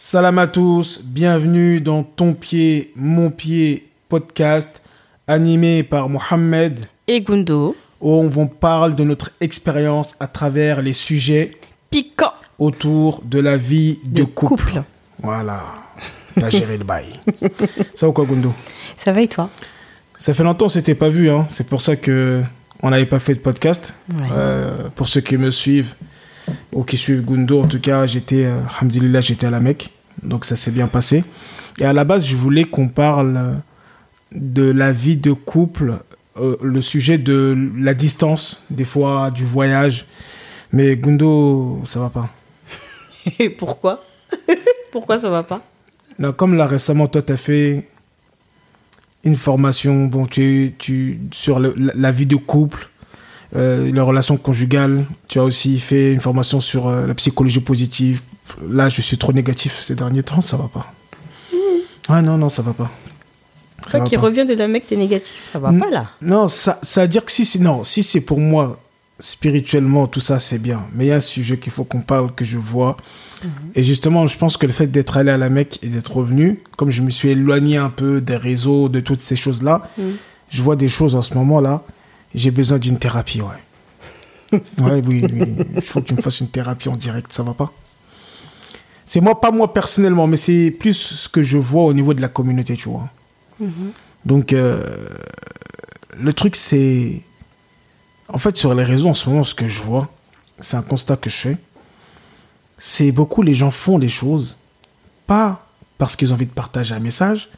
Salam à tous, bienvenue dans Ton pied, mon pied podcast animé par Mohamed et Gundo où on parle de notre expérience à travers les sujets piquants autour de la vie de, couple. Voilà, t'as géré le bail. Ça va quoi Gundo? Ça va et toi? Ça fait longtemps qu'on s'était pas vu, hein. c'est pour ça que on n'avait pas fait de podcast. Euh, pour ceux qui me suivent, ou qui suivent Gundo, en tout cas, j'étais, euh, j'étais à la Mecque, donc ça s'est bien passé. Et à la base, je voulais qu'on parle de la vie de couple, euh, le sujet de la distance, des fois du voyage. Mais Gundo, ça va pas. Et pourquoi? Pourquoi ça va pas? Non, Comme là récemment, toi, tu as fait une formation bon, tu, tu, sur la, vie de couple, euh, les relations conjugales. Tu as aussi fait une formation sur euh, la psychologie positive. Là, je suis trop négatif ces derniers temps, ça va pas. Mmh. Ah non, non, ça va pas. Toi qui reviens de la mec, t'es négatif, ça va pas là. Non, ça, ça veut dire que si c'est non, si c'est pour moi spirituellement tout ça c'est bien, mais il y a un sujet qu'il faut qu'on parle que je vois. Mhm. Et justement, je pense que le fait d'être allé à la Mecque et d'être revenu, comme je me suis éloigné un peu des réseaux, de toutes ces choses-là, mhm. je vois des choses en ce moment-là. J'ai besoin d'une thérapie, ouais. ouais, oui, Il faut que tu me fasses une thérapie en direct, ça va pas? C'est moi, pas moi personnellement, mais c'est plus ce que je vois au niveau de la communauté, tu vois. Mhm. Donc, euh, le truc, c'est. En fait, sur les réseaux, en ce moment, ce que je vois, c'est un constat que je fais. C'est beaucoup les gens font des choses, pas parce qu'ils ont envie de partager un message,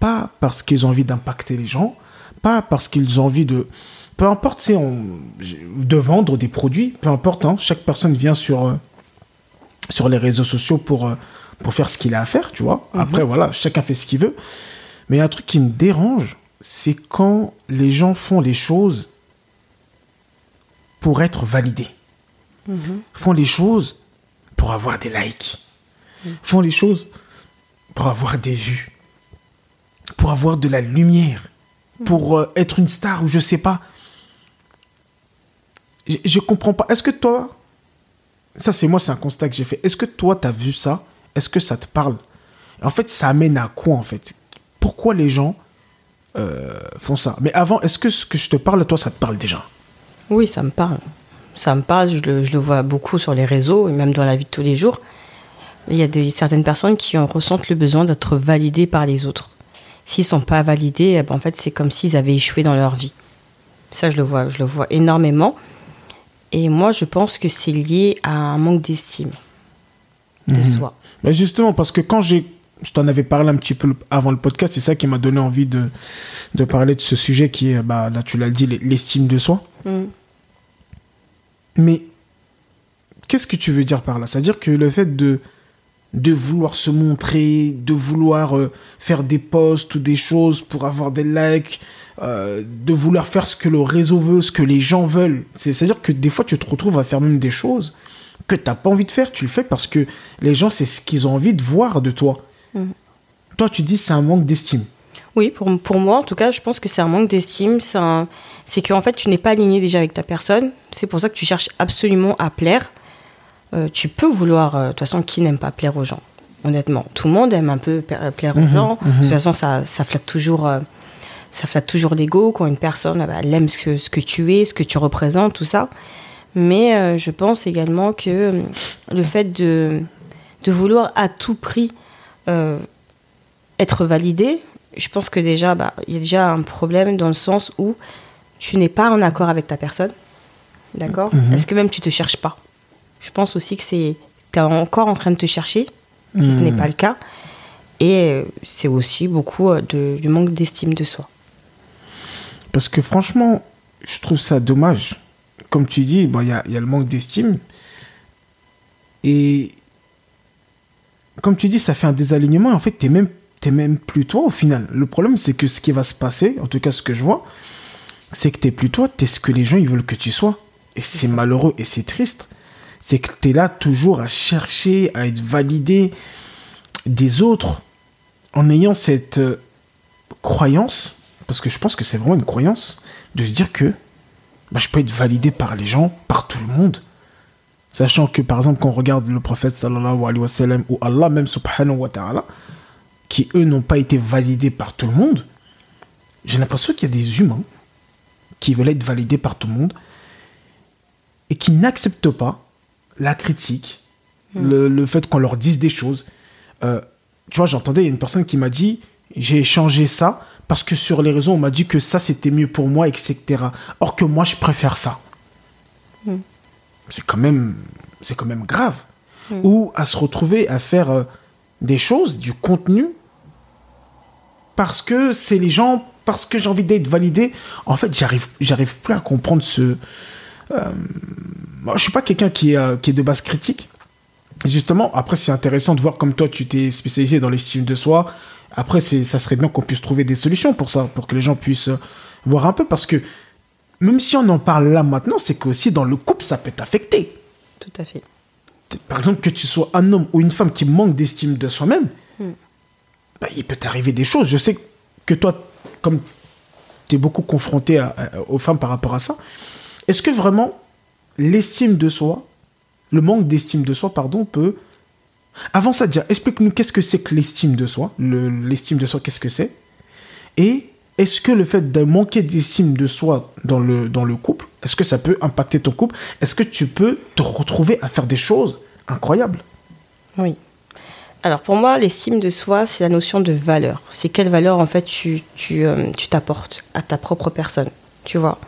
pas parce qu'ils ont envie d'impacter les gens, pas parce qu'ils ont envie de peu importe, c'est de vendre des produits, peu importe, hein, chaque personne vient sur, euh, sur les réseaux sociaux pour, euh, pour faire ce qu'il a à faire, tu vois. Mhm. Après, voilà, chacun fait ce qu'il veut. Mais un truc qui me dérange, c'est quand les gens font les choses pour être validés. Mhm. Font les choses pour avoir des likes. Mhm. Font les choses pour avoir des vues. Pour avoir de la lumière. Pour euh, être une star ou je sais pas je, comprends pas. Est-ce que toi, ça c'est moi, c'est un constat que j'ai fait. Est-ce que toi, tu as vu ça? Est-ce que ça te parle? En fait, ça amène à quoi en fait? Pourquoi les gens euh, font ça? Mais avant, est-ce que ce que je te parle, toi, ça te parle déjà? Oui, ça me parle. Ça me parle, je le, vois beaucoup sur les réseaux et même dans la vie de tous les jours. Il y a certaines personnes qui ressentent le besoin d'être validées par les autres. S'ils sont pas validés, eh ben, en fait, c'est comme s'ils avaient échoué dans leur vie. Ça, je le vois, je le vois énormément. Et moi, je pense que c'est lié à un manque d'estime de mhm. soi. Mais justement, parce que quand j'ai, je t'en avais parlé un petit peu avant le podcast, c'est ça qui m'a donné envie de, de parler de ce sujet qui est, bah, là tu l'as dit, l'estime de soi. Mhm. Mais qu'est-ce que tu veux dire par là? C'est-à-dire que le fait de, de vouloir se montrer, de vouloir euh, faire des posts ou des choses pour avoir des likes, euh, de vouloir faire ce que le réseau veut, ce que les gens veulent. C'est-à-dire que des fois, tu te retrouves à faire même des choses que tu n'as pas envie de faire. Tu le fais parce que les gens, c'est ce qu'ils ont envie de voir de toi. Mm. Toi, tu dis c'est un manque d'estime. Oui, pour, pour, moi, en tout cas, je pense que c'est un manque d'estime. C'est qu'en fait, tu n'es pas aligné déjà avec ta personne. C'est pour ça que tu cherches absolument à plaire. Euh, tu peux vouloir, euh, de toute façon, qui n'aime pas plaire aux gens? Honnêtement, tout le monde aime un peu plaire aux mhm, gens. De toute mhm. façon, ça, ça flatte toujours ça flatte toujours l'ego quand une personne bah, elle aime ce que, tu es, ce que tu représentes, tout ça. Mais euh, je pense également que euh, le fait de, de vouloir à tout prix euh, être validé, je pense que déjà, bah, il y a déjà un problème dans le sens où tu n'es pas en accord avec ta personne. D'accord? Mhm. Est-ce que même tu te cherches pas? Je pense aussi que c'est tu es encore en train de te chercher, si ce n'est mhm. pas le cas. Et c'est aussi beaucoup de, du manque d'estime de soi. Parce que franchement, je trouve ça dommage. Comme tu dis, il bon, y, a, y a le manque d'estime. Et comme tu dis, ça fait un désalignement. En fait, tu même, es même plus toi au final. Le problème, c'est que ce qui va se passer, en tout cas ce que je vois, c'est que tu plus toi, tu es ce que les gens ils veulent que tu sois. Et c'est malheureux et c'est triste. C'est que tu es là toujours à chercher, à être validé des autres en ayant cette euh, croyance parce que je pense que c'est vraiment une croyance de se dire que bah, je peux être validé par les gens, par tout le monde. Sachant que, par exemple, quand on regarde le prophète sallallahu alayhi wa sallam ou Allah même subhanahu wa ta'ala, qui eux n'ont pas été validés par tout le monde, j'ai l'impression qu'il y a des humains qui veulent être validés par tout le monde et qui n'acceptent pas la critique, le, le fait qu'on leur dise des choses. Euh, tu vois, j'entendais, il y a une personne qui m'a dit, j'ai changé ça parce que sur les réseaux, on m'a dit que ça, c'était mieux pour moi, etc. Or que moi, je préfère ça. Hmm. C'est quand même, c'est quand même grave. Ou à se retrouver à faire euh, des choses, du contenu, parce que c'est les gens, parce que j'ai envie d'être validé. En fait, j'arrive, j'arrive plus à comprendre ce. euh, moi, je suis pas quelqu'un qui est, euh, qui est de base critique. Justement, après, c'est intéressant de voir comme toi, tu t'es spécialisé dans l'estime de soi. Après, ça serait bien qu'on puisse trouver des solutions pour ça, pour que les gens puissent euh, voir un peu, parce que même si on en parle là maintenant, c'est qu'aussi dans le couple, ça peut t'affecter. Tout à fait. Par exemple, que tu sois un homme ou une femme qui manque d'estime de soi-même, bah, il peut t'arriver des choses. Je sais que toi, comme tu es beaucoup confronté à- à- aux femmes par rapport à ça, est-ce que vraiment l'estime de soi, le manque d'estime de soi, pardon, peut... Avant ça, déjà, explique-nous qu'est-ce que c'est que l'estime de soi. Le- L'estime de soi, qu'est-ce que c'est? Et est-ce que le fait de manquer d'estime de soi dans le, dans le couple, est-ce que ça peut impacter ton couple? Est-ce que tu peux te retrouver à faire des choses incroyables? Oui. Alors pour moi, l'estime de soi, c'est la notion de valeur. C'est quelle valeur en fait tu tu euh, t'apportes à ta propre personne, tu vois?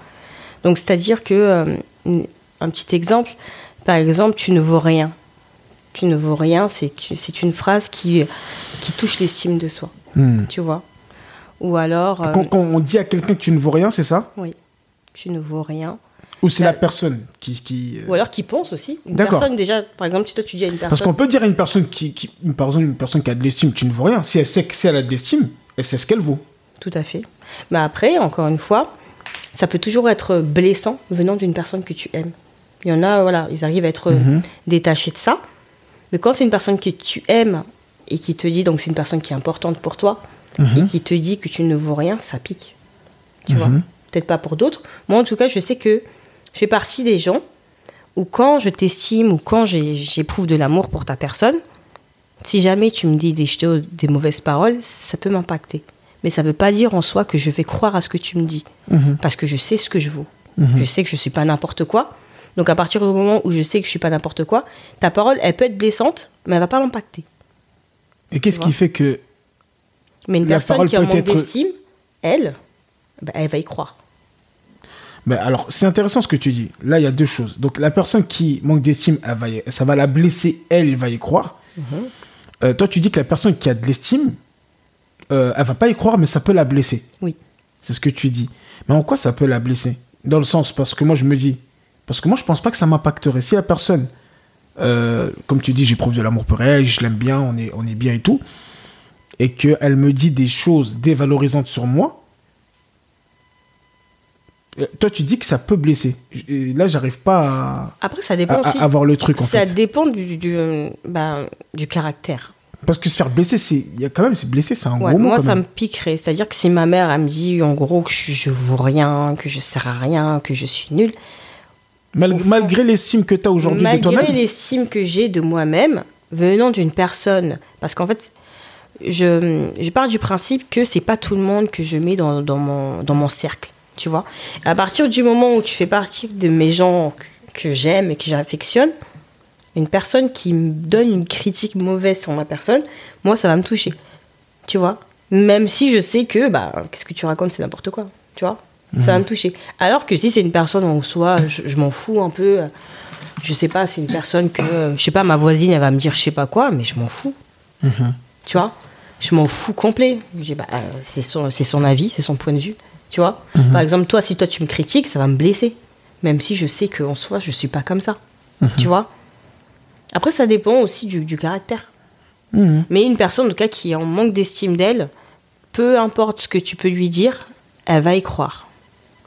Donc c'est-à-dire que euh, un petit exemple, par exemple, tu ne vaux rien. Tu ne vaux rien, c'est une phrase qui qui touche l'estime de soi, tu vois? Ou alors euh, Quand, quand on dit à quelqu'un que tu ne vaux rien, c'est ça? Oui, tu ne vaux rien. Ou c'est la personne qui... qui euh, Ou alors qui pense aussi. Une personne déjà, par exemple, toi tu dis à une Parce personne qu'on peut dire à une personne qui, qui une, par exemple, une personne qui a de l'estime, tu ne vaux rien. Si elle sait que si elle a de l'estime, elle sait ce qu'elle vaut. Tout à fait. Mais après, encore une fois, ça peut toujours être blessant venant d'une personne que tu aimes. Il y en a, voilà, ils arrivent à être Mhm. détachés de ça. Mais quand c'est une personne que tu aimes et qui te dit, donc c'est une personne qui est importante pour toi, Mhm. et qui te dit que tu ne vaux rien, ça pique. Tu vois Peut-être pas pour d'autres. Moi, en tout cas, je sais que je fais partie des gens où quand je t'estime ou quand j'éprouve de l'amour pour ta personne, si jamais tu me dis des choses, des mauvaises paroles, ça peut m'impacter. Mais ça ne veut pas dire en soi que je vais croire à ce que tu me dis. Parce que je sais ce que je vaux. Je sais que je ne suis pas n'importe quoi. Donc à partir du moment où je sais que je ne suis pas n'importe quoi, ta parole, elle peut être blessante, mais elle va pas m'impacter. Et qu'est-ce qui fait que... Mais une La personne qui a manque être- d'estime, elle, bah, elle va y croire. Ben alors, c'est intéressant ce que tu dis. Là, il y a deux choses. Donc, la personne qui manque d'estime, ça va la blesser, elle, elle va y croire. Euh, toi, tu dis que la personne qui a de l'estime, euh, elle va pas y croire, mais ça peut la blesser. Oui. C'est ce que tu dis. Mais en quoi ça peut la blesser? Dans le sens, parce que moi, je me dis, parce que moi, je pense pas que ça m'impacterait. Si la personne, euh, comme tu dis, j'éprouve de l'amour pour elle, je l'aime bien, on est, on est bien et tout, et qu'elle me dit des choses dévalorisantes sur moi, euh, toi, tu dis que ça peut blesser. Et là, j'arrive pas Après, ça à, dépend à- aussi. à voir le truc, en ça fait. dépend du, du, euh, bah, du caractère. Parce que se faire blesser, c'est, quand même, c'est blesser, c'est un Ouais, gros mot. moi, ça même. me piquerait. C'est-à-dire que si ma mère, elle me dit en gros que je, je vaux rien, que je sers à rien, que je suis nulle, Mal- malgré l'estime que tu as aujourd'hui de malgré toi-même. l'estime que j'ai de moi-même, venant d'une personne, parce qu'en fait, je, je pars du principe que c'est pas tout le monde que je mets dans, dans, mon, dans mon cercle, tu vois. À partir du moment où tu fais partie de mes gens que, que j'aime et que j'affectionne, une personne qui me donne une critique mauvaise sur ma personne, moi, ça va me toucher, tu vois. Même si je sais que, bah, qu'est-ce que tu racontes, c'est n'importe quoi, tu vois. Ça va me toucher. Alors que si c'est une personne en soi, je, je m'en fous un peu. Je sais pas, c'est une personne que, je sais pas, ma voisine, elle va me dire je sais pas quoi, mais je m'en fous. Tu vois? Je m'en fous complet. Bah, euh, c'est son, avis, c'est son point de vue. Tu vois? Par exemple, toi, si toi tu me critiques, ça va me blesser. Même si je sais qu'en soi, je suis pas comme ça. Tu vois? Après, ça dépend aussi du, du caractère. Mhm. Mais une personne, en tout cas, qui est en manque d'estime d'elle, peu importe ce que tu peux lui dire, elle va y croire.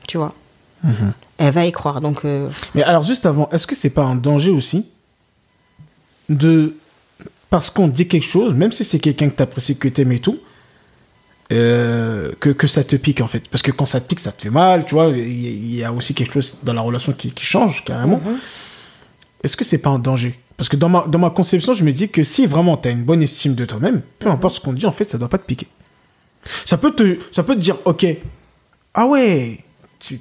Tu vois Elle va y croire. Donc, euh, Mais alors, juste avant, est-ce que c'est pas un danger aussi de. Parce qu'on dit quelque chose, même si c'est quelqu'un que t'apprécies, que t'aimes et tout, euh, que, que ça te pique en fait? Parce que quand ça te pique, ça te fait mal, tu vois. Il y- a aussi quelque chose dans la relation qui, qui change carrément. est-ce que c'est pas un danger? Parce que dans ma, dans ma conception, je me dis que si vraiment tu as une bonne estime de toi-même, peu importe ce qu'on te dit, en fait, ça doit pas te piquer. Ça peut te, ça peut te dire, ok, ah ouais, tu,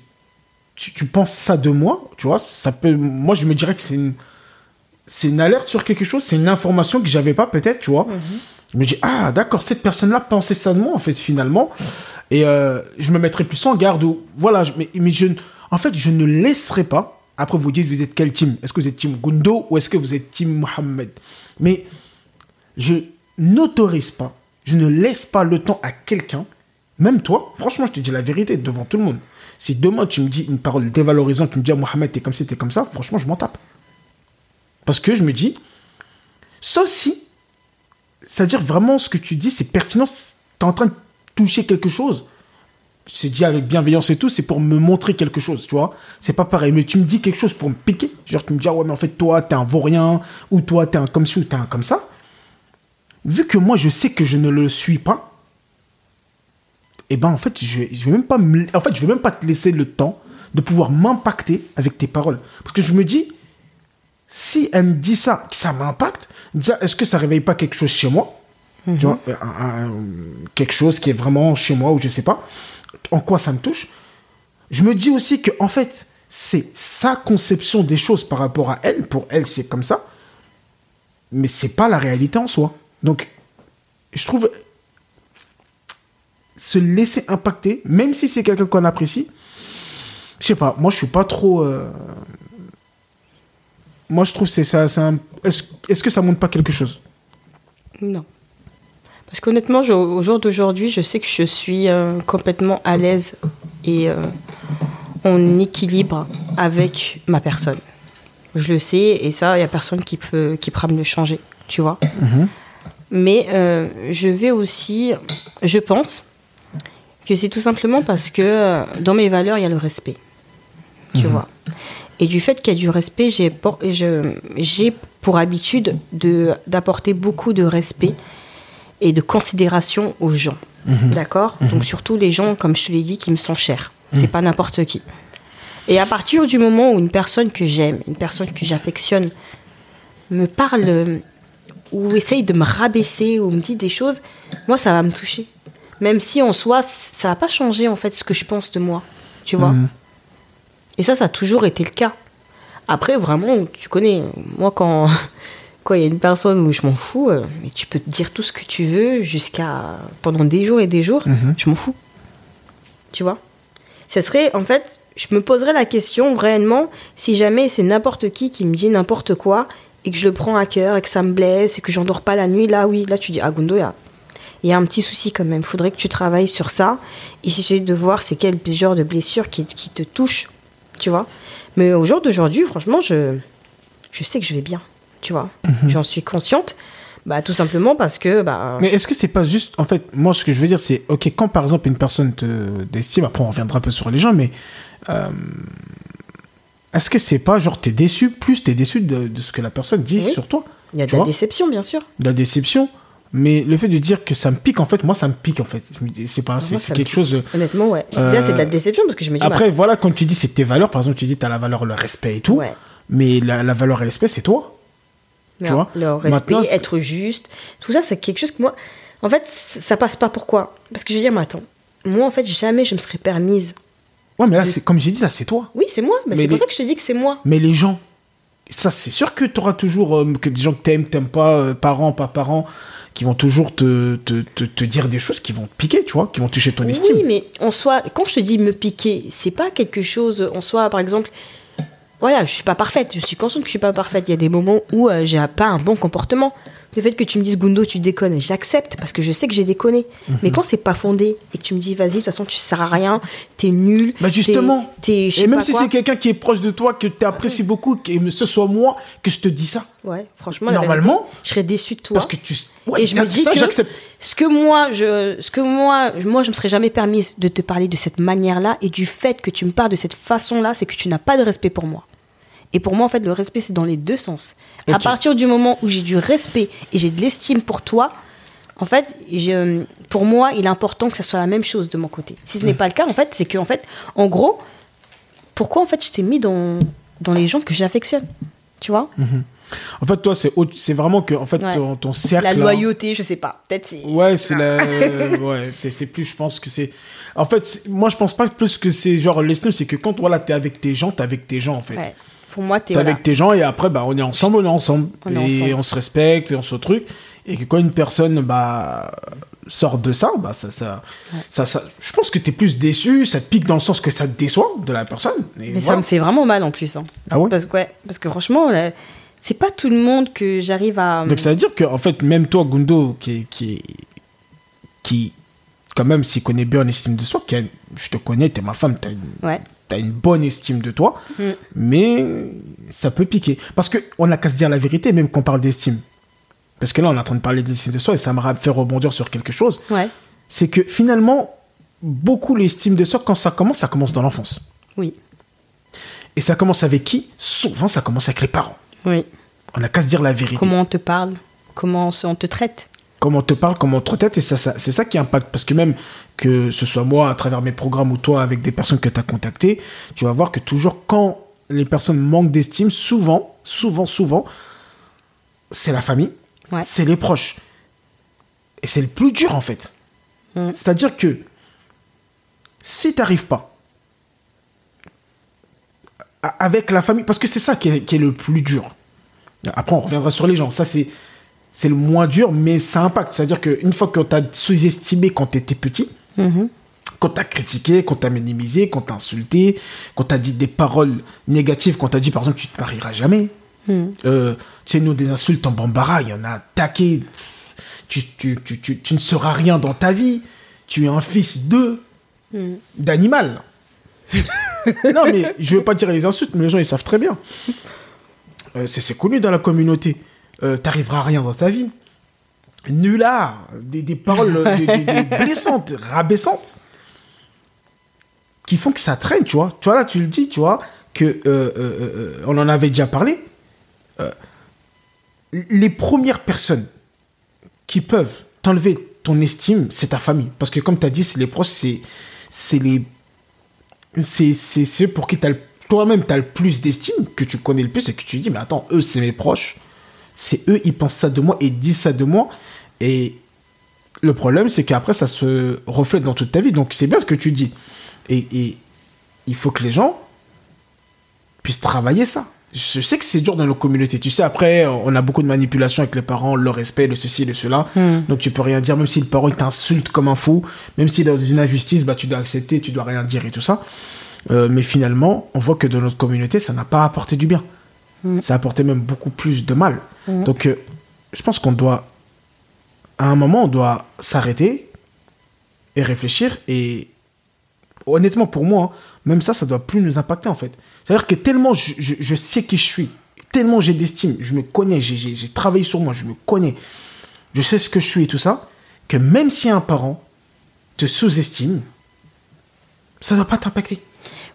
tu, tu penses ça de moi, tu vois, ça peut, moi je me dirais que c'est une, c'est une alerte sur quelque chose, c'est une information que j'avais pas peut-être, tu vois. Je me dis, ah d'accord, cette personne-là pensait ça de moi, en fait, finalement. Et euh, je me mettrai plus en garde. Ou, voilà, mais, mais je, en fait, je ne laisserai pas. Après, vous dites, vous êtes quel team? Est-ce que vous êtes team Gundo ou est-ce que vous êtes team Mohamed? Mais je n'autorise pas, je ne laisse pas le temps à quelqu'un, même toi, franchement, je te dis la vérité devant tout le monde. Si demain tu me dis une parole dévalorisante, tu me dis, ah, Mohamed, t'es comme ci, t'es comme ça, franchement, je m'en tape. Parce que je me dis, sauf si, c'est-à-dire vraiment ce que tu dis, c'est pertinent, t'es en train de toucher quelque chose. C'est dit avec bienveillance et tout, c'est pour me montrer quelque chose, tu vois. C'est pas pareil, mais tu me dis quelque chose pour me piquer. Genre, tu me dis, ah ouais, mais en fait, toi, t'es un vaurien, ou toi, t'es un comme ci, ou t'es un comme ça. Vu que moi, je sais que je ne le suis pas, et ben en fait, je, je vais même pas me- en fait, je vais même pas te laisser le temps de pouvoir m'impacter avec tes paroles. Parce que je me dis, si elle me dit ça, que ça m'impacte, déjà, est-ce que ça réveille pas quelque chose chez moi? Tu vois, un- un- quelque chose qui est vraiment chez moi ou je sais pas en quoi ça me touche? Je me dis aussi que en fait, c'est sa conception des choses par rapport à elle. Pour elle, c'est comme ça, mais c'est pas la réalité en soi. Donc, je trouve se laisser impacter, même si c'est quelqu'un qu'on apprécie. Je sais pas, moi je suis pas trop. euh, Moi je trouve que c'est ça. un- Est-ce que ça montre pas quelque chose? Non. Parce qu'honnêtement, au jour d'aujourd'hui, je sais que je suis euh, complètement à l'aise et euh, en équilibre avec ma personne. Je le sais et ça, il n'y a personne qui, peut, qui pourra me le changer, tu vois. Mais euh, je vais aussi, je pense que c'est tout simplement parce que euh, dans mes valeurs, il y a le respect, tu vois. Et du fait qu'il y a du respect, j'ai j'ai pour habitude de- d'apporter beaucoup de respect et de considération aux gens. D'accord? Donc surtout les gens, comme je te l'ai dit, qui me sont chers. C'est pas n'importe qui. Et à partir du moment où une personne que j'aime, une personne que j'affectionne, me parle euh, ou essaye de me rabaisser ou me dit des choses, moi ça va me toucher. Même si en soi, ça va pas changer en fait ce que je pense de moi. Tu vois Et ça, ça a toujours été le cas. Après, vraiment, tu connais, moi quand quand il y a une personne où je m'en fous, euh, mais tu peux te dire tout ce que tu veux jusqu'à pendant des jours et des jours, je m'en fous. Tu vois? Ce serait, en fait, je me poserais la question réellement si jamais c'est n'importe qui qui me dit n'importe quoi et que je le prends à cœur et que ça me blesse et que j'en dors pas la nuit, là oui, là tu dis, ah Gundo, il y a, il un petit souci quand même. Faudrait que tu travailles sur ça et essayer de voir c'est quel genre de blessure qui, qui te touche, tu vois. Mais au jour d'aujourd'hui, franchement, je, je sais que je vais bien, tu vois. J'en suis consciente, bah, tout simplement parce que... Bah, Mais est-ce que c'est pas juste. En fait, moi, ce que je veux dire, c'est. Ok, quand par exemple une personne te d'estime, après on reviendra un peu sur les gens, mais. euh, est-ce que c'est pas genre t'es déçu, plus t'es déçu de, de ce que la personne dit Oui. sur toi il y a de la vois? déception, bien sûr. De la déception mais le fait de dire que ça me pique, en fait, moi, ça me pique, en fait. Je pas, c'est quelque pique. chose. Honnêtement, ouais. Euh, c'est de la déception parce que je me dis... bah, Après, voilà, comme tu dis, c'est tes valeurs. Par exemple, tu dis, t'as la valeur, le respect et tout. Ouais. Mais la, la valeur et le respect, c'est toi. Tu vois Le respect, Maintenant, être juste, tout ça, c'est quelque chose que moi. En fait, ça passe pas pourquoi? Parce que je veux dire, mais attends, moi, en fait, jamais je me serais permise. Ouais, mais là, De- c'est comme j'ai dit, là, c'est toi. Oui, c'est moi, mais, Mais c'est pour ça que je te dis que c'est moi. Mais les gens, ça, c'est sûr que tu auras toujours euh, que des gens que t'aimes, t'aimes pas, euh, parents, pas parents, qui vont toujours te, te, te, te dire des choses qui vont te piquer, tu vois, qui vont toucher ton estime. Oui, mais en soi, quand je te dis me piquer, c'est pas quelque chose en soi, par exemple. Voilà, je suis pas parfaite, je suis consciente que je suis pas parfaite. Il y a des moments où euh, j'ai pas un bon comportement. Le fait que tu me dises Gundo, tu déconnes, j'accepte parce que je sais que j'ai déconné. Mhm. Mais quand c'est pas fondé et que tu me dis vas-y, de toute façon, tu sers à rien, t'es nul. Bah justement. Et même si c'est quelqu'un qui est proche de toi, que tu apprécies beaucoup, que ce soit moi, que je te dis ça. Ouais, franchement, Normalement, vérité, je serais déçue de toi. Parce que tu. Ouais, et je me dis ça, que j'accepte. ce que moi, je, ce que moi, moi, je me serais jamais permise de te parler de cette manière-là et du fait que tu me parles de cette façon-là, c'est que tu n'as pas de respect pour moi. Et pour moi, en fait, le respect, c'est dans les deux sens. À partir du moment où j'ai du respect et j'ai de l'estime pour toi, en fait, je, pour moi, il est important que ça soit la même chose de mon côté. Si ce n'est pas le cas, en fait, c'est que, en fait, en gros, pourquoi, en fait, je t'ai mis dans, dans les gens que j'affectionne Tu vois? En fait, toi, c'est c'est vraiment que en fait, Ouais. ton, ton cercle. La là- loyauté, je sais pas. Peut-être. Ouais, c'est la. ouais, c'est c'est plus, je pense que c'est. En fait, moi, je pense pas plus que c'est genre l'estime, c'est que quand voilà, t'es avec tes gens, t'es avec tes gens, en fait. Ouais. Pour moi, t'es. T'es Voilà. avec tes gens et après, bah, on est ensemble, on est ensemble. On est et ensemble. on se respecte et on se truc. Et que quand une personne, bah, sort de ça, bah, ça, ça, ça, ça- je pense que t'es plus déçu, ça te pique dans le sens que ça te déçoit de la personne. Et Mais ça me fait vraiment mal en plus. hein. Ah ouais? Parce que, ouais, parce que franchement, c'est pas tout le monde que j'arrive à. Donc ça veut dire que en fait même toi Gundo qui qui qui quand même s'y connaît bien en estime de soi, qui a- je te connais, t'es ma femme, t'as une, Ouais. T'as une bonne estime de toi, Mm. mais ça peut piquer parce que on n'a qu'à se dire la vérité même qu'on parle d'estime. Parce que là on est en train de parler d'estime de soi et ça m'a fait rebondir sur quelque chose, Ouais. c'est que finalement beaucoup l'estime de soi quand ça commence, ça commence dans l'enfance. Oui. Et ça commence avec qui? Souvent ça commence avec les parents. Oui. On n'a qu'à se dire la vérité. Comment on te parle? Comment on te traite? Comment on te parle, comment on te traite, et ça, ça- c'est ça qui impacte. Parce que même que ce soit moi à travers mes programmes ou toi avec des personnes que tu as contactées, tu vas voir que toujours quand les personnes manquent d'estime, souvent, souvent, souvent, c'est la famille, Ouais. c'est les proches. Et c'est le plus dur en fait. Mm. C'est-à-dire que si tu n'arrives pas avec la famille, parce que c'est ça qui est, qui est le plus dur. Après, on reviendra sur les gens. Ça, c'est c'est le moins dur, mais ça impacte. C'est-à-dire qu'une fois qu'on t'a sous-estimé quand t'étais petit, quand t'as critiqué, quand t'as minimisé, quand t'as insulté, quand t'as dit des paroles négatives, quand t'as dit par exemple tu te marieras jamais. Euh, tu sais, nous, des insultes en bambara, il y en a attaqué. Tu, tu, tu, tu, tu ne seras rien dans ta vie. Tu es un fils de. d'animal. non, mais je veux pas dire les insultes, mais les gens ils savent très bien. Euh, c'est c'est connu dans la communauté. Euh, T'arriveras à rien dans ta vie. Nulard. Des, des paroles des, blessantes, rabaissantes. Qui font que ça traîne, tu vois. Tu vois, là, tu le dis, tu vois, que euh, euh, euh, on en avait déjà parlé. Les premières personnes qui peuvent t'enlever ton estime, c'est ta famille. Parce que comme tu as dit, c'est les proches, c'est c'est les c'est pour qui toi-même tu as le plus d'estime, que tu connais le plus et que tu dis mais attends, eux c'est mes proches. C'est eux ils pensent ça de moi et disent ça de moi et le problème c'est qu'après ça se reflète dans toute ta vie. Donc c'est bien ce que tu dis. Et, et il faut que les gens puissent travailler ça. Je sais que c'est dur dans nos communautés. Tu sais, après, on a beaucoup de manipulation avec les parents, le respect, le ceci, le cela. Donc tu peux rien dire, même si le parent t'insulte comme un fou, même si dans une injustice, bah, tu dois accepter, tu dois rien dire et tout ça. Euh, mais finalement, on voit que dans notre communauté, ça n'a pas apporté du bien. Ça a apporté même beaucoup plus de mal. Donc euh, je pense qu'on doit, à un moment, on doit s'arrêter et réfléchir et honnêtement pour moi, même ça, ça doit plus nous impacter en fait. C'est-à-dire que tellement je, je- je sais qui je suis, tellement j'ai d'estime, je me connais, j'ai- travaillé sur moi, je me connais, je sais ce que je suis et tout ça, que même si un parent te sous-estime, ça doit pas t'impacter.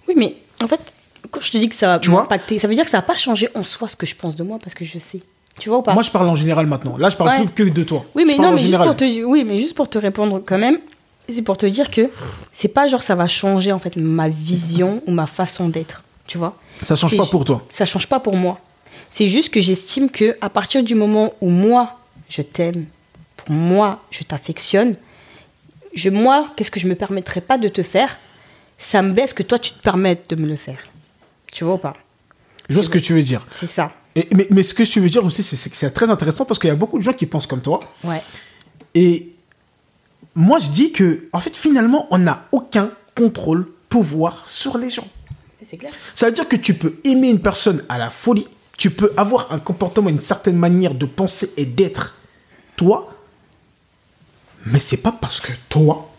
Oui, mais en fait, quand je te dis que ça va m'impacter, ça veut dire que ça va pas changer en soi ce que je pense de moi parce que je sais. Tu vois ou pas Moi, je parle en général maintenant. Là, je parle Ouais. plus que de toi. Oui, mais non, mais juste, pour te, oui, mais juste pour te répondre quand même, c'est pour te dire que c'est pas genre ça va changer en fait ma vision ou ma façon d'être. Tu vois Ça change pas pour toi. Ça change pas pour moi. C'est juste que j'estime que à partir du moment où moi je t'aime, pour moi je t'affectionne, je moi qu'est-ce que je me permettrais pas de te faire, ça me baisse que toi tu te permettes de me le faire. Tu vois ou pas? Je vois ce que tu veux dire. C'est ça. Et- mais, mais ce que tu veux dire aussi, c'est que c'est très intéressant parce qu'il y a beaucoup de gens qui pensent comme toi. Ouais. Et moi, je dis que, en fait, finalement, on n'a aucun contrôle, pouvoir sur les gens. C'est clair. Ça veut dire que tu peux aimer une personne à la folie, tu peux avoir un comportement, une certaine manière de penser et d'être toi, mais c'est pas parce que toi,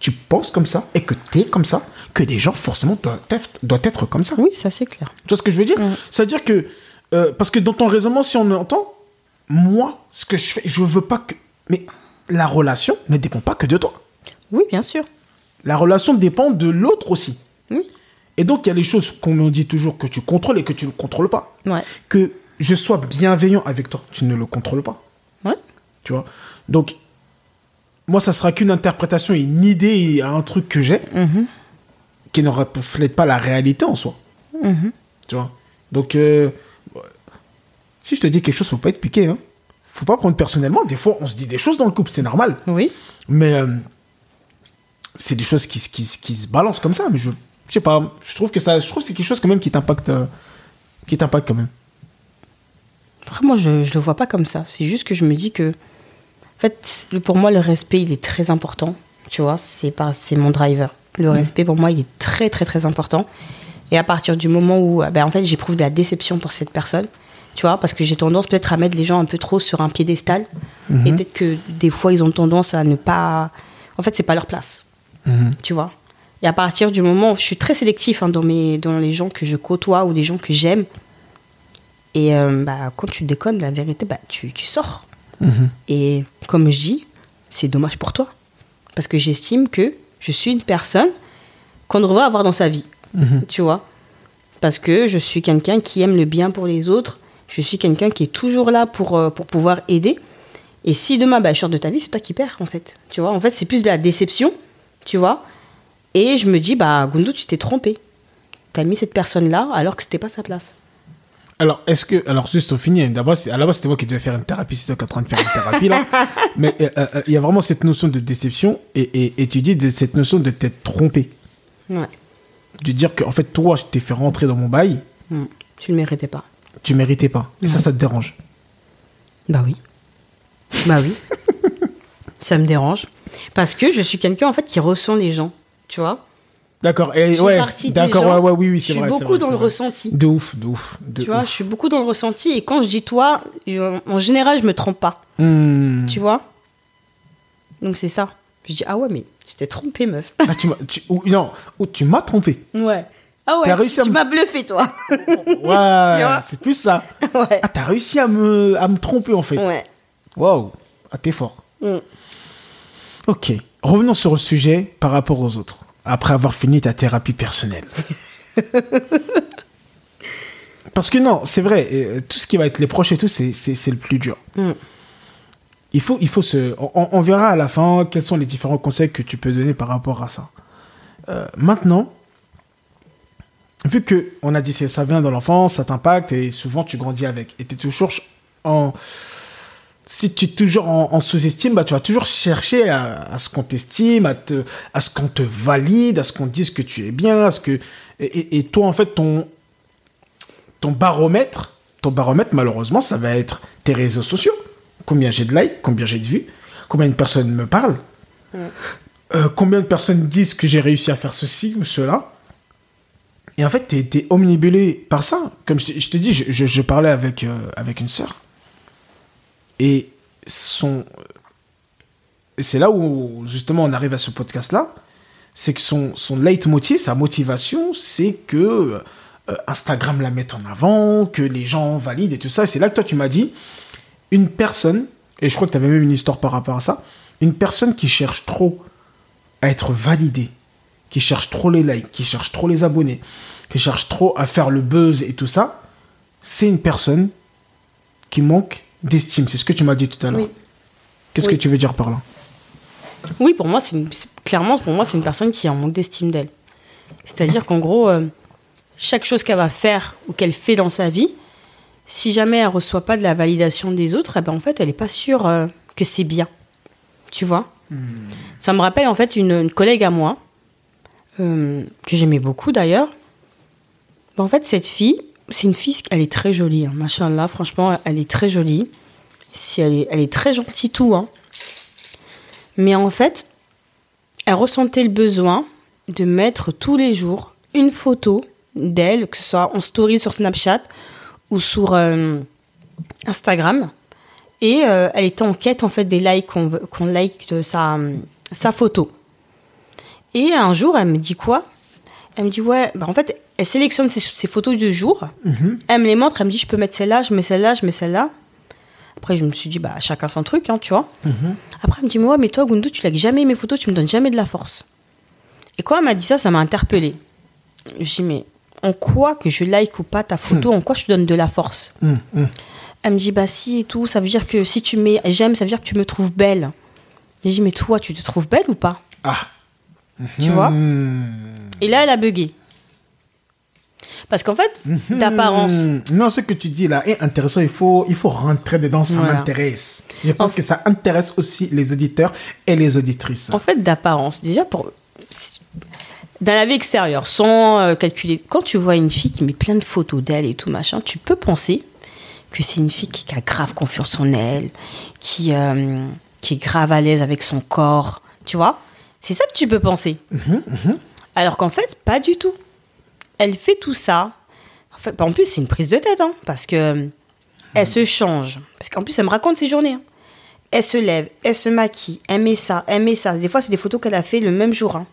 tu penses comme ça et que tu es comme ça que des gens forcément doivent être, doivent être comme ça. Oui, ça c'est clair. Tu vois ce que je veux dire? C'est-à-dire que, euh, parce que dans ton raisonnement, si on entend, moi, ce que je fais, je veux pas que. Mais la relation ne dépend pas que de toi. Oui, bien sûr. La relation dépend de l'autre aussi. Oui. Et donc, il y a les choses qu'on nous dit toujours que tu contrôles et que tu ne contrôles pas. Ouais. Que je sois bienveillant avec toi, tu ne le contrôles pas. Ouais. Tu vois Donc, moi, ça sera qu'une interprétation, une idée, et un truc que j'ai qui ne reflète pas la réalité en soi. Tu vois Donc, euh, Si je te dis quelque chose, faut pas être piqué. Hein. Faut pas prendre personnellement. Des fois, on se dit des choses dans le couple, c'est normal. Oui. Mais euh, c'est des choses qui, se- qui, qui se balancent comme ça. Mais je, je sais pas. Je trouve que ça, je trouve que c'est quelque chose quand même qui t'impacte, euh, qui t'impacte quand même. Après, moi, je, je le vois pas comme ça. C'est juste que je me dis que, en fait, pour moi, le respect, il est très important. Tu vois, c'est pas, c'est mon driver. Le respect, pour moi, il est très, très, très important. Et à partir du moment où, ah ben, en fait, j'éprouve de la déception pour cette personne, tu vois, parce que j'ai tendance peut-être à mettre les gens un peu trop sur un piédestal. Et peut-être que des fois, ils ont tendance à ne pas. En fait, c'est pas leur place. Tu vois. Et à partir du moment où je suis très sélectif hein, dans, mes, dans les gens que je côtoie ou les gens que j'aime, et euh, bah, quand tu déconnes, la vérité, bah, tu, tu sors. Et comme je dis, c'est dommage pour toi. Parce que j'estime que je suis une personne qu'on devrait avoir dans sa vie. Tu vois Parce que je suis quelqu'un qui aime le bien pour les autres. Je suis quelqu'un qui est toujours là pour, euh, pour pouvoir aider. Et si demain, bah, je sors de ta vie, c'est toi qui perds, en fait. Tu vois En fait, c'est plus de la déception, tu vois Et je me dis, bah, Gundo, tu t'es trompé. T'as mis cette personne-là alors que c'était pas sa place. Alors, est-ce que. Alors, juste, on finit. D'abord, à la base, c'était moi qui devais faire une thérapie. C'est toi qui es en train de faire une thérapie, là. Mais euh, euh, il y a vraiment cette notion de déception. Et, et, et tu dis de cette notion de t'être trompé. Ouais. De dire que, en fait, toi, je t'ai fait rentrer dans mon bail. Hmm. Tu le méritais pas. Tu méritais pas. Et ça, ça te dérange. Bah oui. Bah oui. ça me dérange. Parce que je suis quelqu'un, en fait, qui ressent les gens. Tu vois D'accord. Je Et suis ouais. D'accord. Ouais, ouais, oui, oui, Je c'est suis vrai. c'est beaucoup vrai, dans le vrai. ressenti. De ouf, de ouf. De Tu vois, ouf. je suis beaucoup dans le ressenti. Et quand je dis toi, je- en général, je me trompe pas. Hmm. Tu vois? Donc c'est ça. Je dis, ah ouais, mais tu t'es trompé, meuf. Ah, tu m'as- tu- ou, non, ou tu m'as trompé. ouais. Ah ouais, réussi tu, à tu me- m'as bluffé, toi. Ouais, c'est plus ça. ouais. Ah, t'as réussi à me, à me tromper, en fait. Ouais. Waouh. Ah, t'es fort. Mm. Ok. Revenons sur le sujet par rapport aux autres. Après avoir fini ta thérapie personnelle. Parce que non, c'est vrai, euh, tout ce qui va être les proches et tout, c'est, le plus dur. Mm. Il faut, il faut se. On, on verra à la fin quels sont les différents conseils que tu peux donner par rapport à ça. Euh, maintenant, vu que on a dit que ça vient dans l'enfance, ça t'impacte et souvent tu grandis avec. Et tu es toujours en. Si tu es toujours en, en sous-estime, bah, tu vas toujours chercher à, à ce qu'on t'estime, à, te, à ce qu'on te valide, à ce qu'on dise que tu es bien, à ce que. Et, toi, en fait, ton, ton baromètre, ton baromètre, malheureusement, ça va être tes réseaux sociaux. Combien j'ai de likes, combien j'ai de vues, combien de personnes me parlent, euh, combien de personnes disent que j'ai réussi à faire ceci ou cela. Et en fait, t'es es omnibulé par ça. Comme je, te- dis, je, parlais avec, euh, avec une sœur. Et son. c'est là où, justement, on arrive à ce podcast-là. C'est que son, son leitmotiv, sa motivation, c'est que euh, Instagram la mette en avant, que les gens valident et tout ça. Et c'est là que toi, tu m'as dit, une personne, et je crois que tu avais même une histoire par rapport à ça, une personne qui cherche trop à être validée, qui cherche trop les likes, qui cherche trop les abonnés, qui cherche trop à faire le buzz et tout ça, c'est une personne qui manque d'estime. C'est ce que tu m'as dit tout à l'heure. Oui. Qu'est-ce Oui. que tu veux dire par là? Oui, pour moi, c'est une- clairement, pour moi, c'est une personne qui en manque d'estime d'elle. C'est-à-dire qu'en gros, euh, chaque chose qu'elle va faire ou qu'elle fait dans sa vie, si jamais elle reçoit pas de la validation des autres, eh ben, en fait, elle n'est pas sûre euh, que c'est bien. Tu vois? Ça me rappelle en fait une, une collègue à moi, euh, que j'aimais beaucoup d'ailleurs. Ben, en fait, cette fille, c'est une fille, elle est très jolie. Hein, machallah, franchement, elle est très jolie. Si elle, est, elle est très gentille, tout. Hein. Mais en fait, elle ressentait le besoin de mettre tous les jours une photo d'elle, que ce soit en story sur Snapchat ou sur euh, Instagram. Et euh, elle était en quête en fait des likes qu'on like de sa photo. Et un jour, elle me dit quoi? Elle me dit ouais, bah en fait, elle sélectionne ses, ses photos du jour. Elle me les montre, elle me dit je peux mettre celle-là, je mets celle-là, je mets celle-là. Après, je me suis dit, bah, chacun son truc, hein, tu vois. Après, elle me dit, mais ouais, mais toi, Gundu, tu likes jamais mes photos, tu me donnes jamais de la force. Et quand elle m'a dit ça, ça m'a interpellée. Je me suis dit, mais en quoi que je like ou pas ta photo, en quoi je te donne de la force? Hum, hum. Elle me dit, bah si et tout, ça veut dire que si tu mets j'aime, ça veut dire que tu me trouves belle. J'ai dit, mais toi, tu te trouves belle ou pas? Ah Tu vois Hum. Et là, elle a bugué. Parce qu'en fait, d'apparence. Hmm, Non, ce que tu dis là est intéressant. Il faut, il faut rentrer dedans. Ça Voilà. m'intéresse. Je pense En- que ça intéresse aussi les auditeurs et les auditrices. En fait, d'apparence, déjà pour. Dans la vie extérieure, sans euh, calculer. Quand tu vois une fille qui met plein de photos d'elle et tout machin, tu peux penser que c'est une fille qui qui a grave confiance en elle, qui, euh, qui est grave à l'aise avec son corps. Tu vois? C'est ça que tu peux penser. Alors qu'en fait, pas du tout. Elle fait tout ça. En, fait, en plus, c'est une prise de tête, hein, parce que euh, elle se change. Parce qu'en plus, elle me raconte ses journées. hein. Elle se lève, elle se maquille, elle met ça, elle met ça. Des fois, c'est des photos qu'elle a fait le même jour. hein.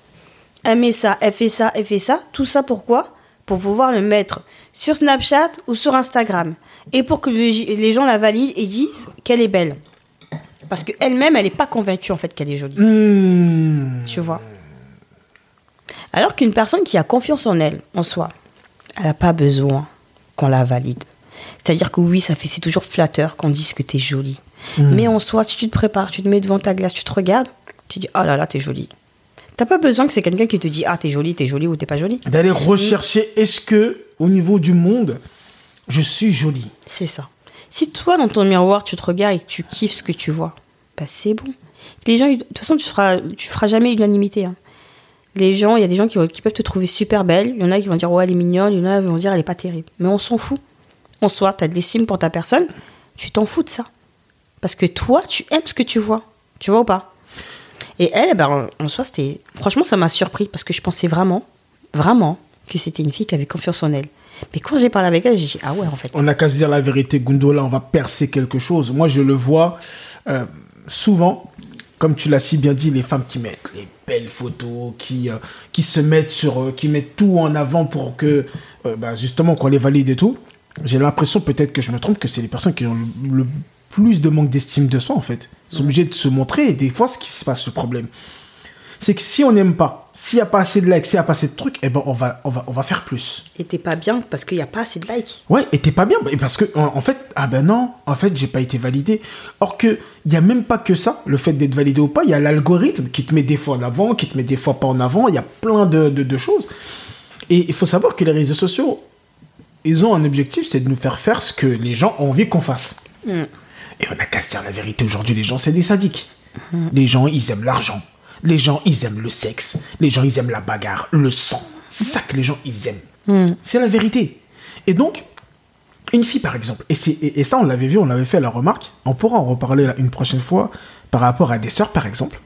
Elle met ça, elle fait ça, elle fait ça. Tout ça pourquoi? Pour pouvoir le mettre sur Snapchat ou sur Instagram. Et pour que le- les gens la valident et disent qu'elle est belle. Parce qu'elle-même, elle n'est pas convaincue en fait qu'elle est jolie. Hmm. Tu vois Alors qu'une personne qui a confiance en elle, en soi, elle n'a pas besoin qu'on la valide. C'est-à-dire que oui, ça fait, c'est toujours flatteur qu'on dise que tu es jolie. Mais en soi, si tu te prépares, tu te mets devant ta glace, tu te regardes, tu dis, oh là là, t'es jolie. T'as pas besoin que c'est quelqu'un qui te dit, ah, t'es jolie, t'es jolie ou t'es pas jolie. D'aller rechercher, est-ce que, au niveau du monde, je suis jolie? C'est ça. Si toi, dans ton miroir, tu te regardes et que tu kiffes ce que tu vois, bah c'est bon. Les gens, de toute façon, tu feras, tu feras jamais unanimité. hein. Les gens, il y a des gens qui, peuvent te trouver super belle. Il y en a qui vont dire, ouais, elle est mignonne. Il y en a qui vont dire, elle est pas terrible. Mais on s'en fout. En soi, tu as de l'estime pour ta personne. Tu t'en fous de ça. Parce que toi, tu aimes ce que tu vois. Tu vois ou pas? Et elle, ben, en soi, c'était. Franchement, ça m'a surpris parce que je pensais vraiment, vraiment, que c'était une fille qui avait confiance en elle. Mais quand j'ai parlé avec elle, j'ai dit, ah ouais, en fait. On n'a qu'à se dire la vérité, Gundola, on va percer quelque chose. Moi, je le vois euh, souvent, comme tu l'as si bien dit, les femmes qui mettent les belles photos, qui, euh, qui se mettent sur, euh, qui mettent tout en avant pour que, bah, justement, qu'on les valide et tout. J'ai l'impression, peut-être que je me trompe, que c'est les personnes qui ont le, le plus de manque d'estime de soi, en fait. Ils sont obligés de se montrer, et des fois, ce qui se passe, le problème, c'est que si on n'aime pas, s'il n'y a pas assez de likes, s'il n'y a pas assez de trucs, eh ben, on va, on va, on va faire plus. Et t'es pas bien parce qu'il n'y a pas assez de likes. Ouais, et t'es pas bien, parce que en, en fait, ah ben non, en fait, j'ai pas été validé. Or que il y a même pas que ça, le fait d'être validé ou pas, il y a l'algorithme qui te met des fois en avant, qui te met des fois pas en avant, il y a plein de, de, de choses. Et il faut savoir que les réseaux sociaux, ils ont un objectif, c'est de nous faire faire ce que les gens ont envie qu'on fasse. Et on a qu'à se dire la vérité aujourd'hui, les gens, c'est des sadiques. Les gens, ils aiment l'argent. Les gens, ils aiment le sexe. Les gens, ils aiment la bagarre, le sang. C'est ça que les gens, ils aiment. C'est la vérité. Et donc, une fille, par exemple, et, c'est- et, et ça, on l'avait vu, on l'avait fait la remarque, on pourra en reparler une prochaine fois par rapport à des sœurs, par exemple,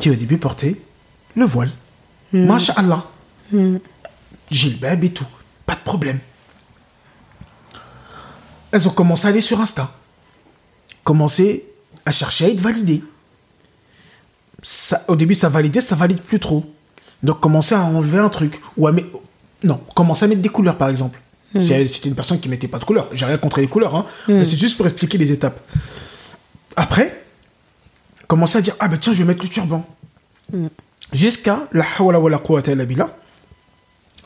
qui au début portaient le voile. Masha'Allah. Gilbab et tout. Pas de problème. Elles ont commencé à aller sur Insta. Commencé à chercher à être validées. Ça, au début, ça validait, ça valide plus trop. Donc, commencer à enlever un truc. Ou à mettre... Non, commencer à mettre des couleurs, par exemple. Si elle- C'était une personne qui mettait pas de couleurs. J'ai rien contre les couleurs, hein. Mais c'est juste pour expliquer les étapes. Après, commencer à dire Ah ben tiens, je vais mettre le turban. Jusqu'à la hawla wa la quwwata illa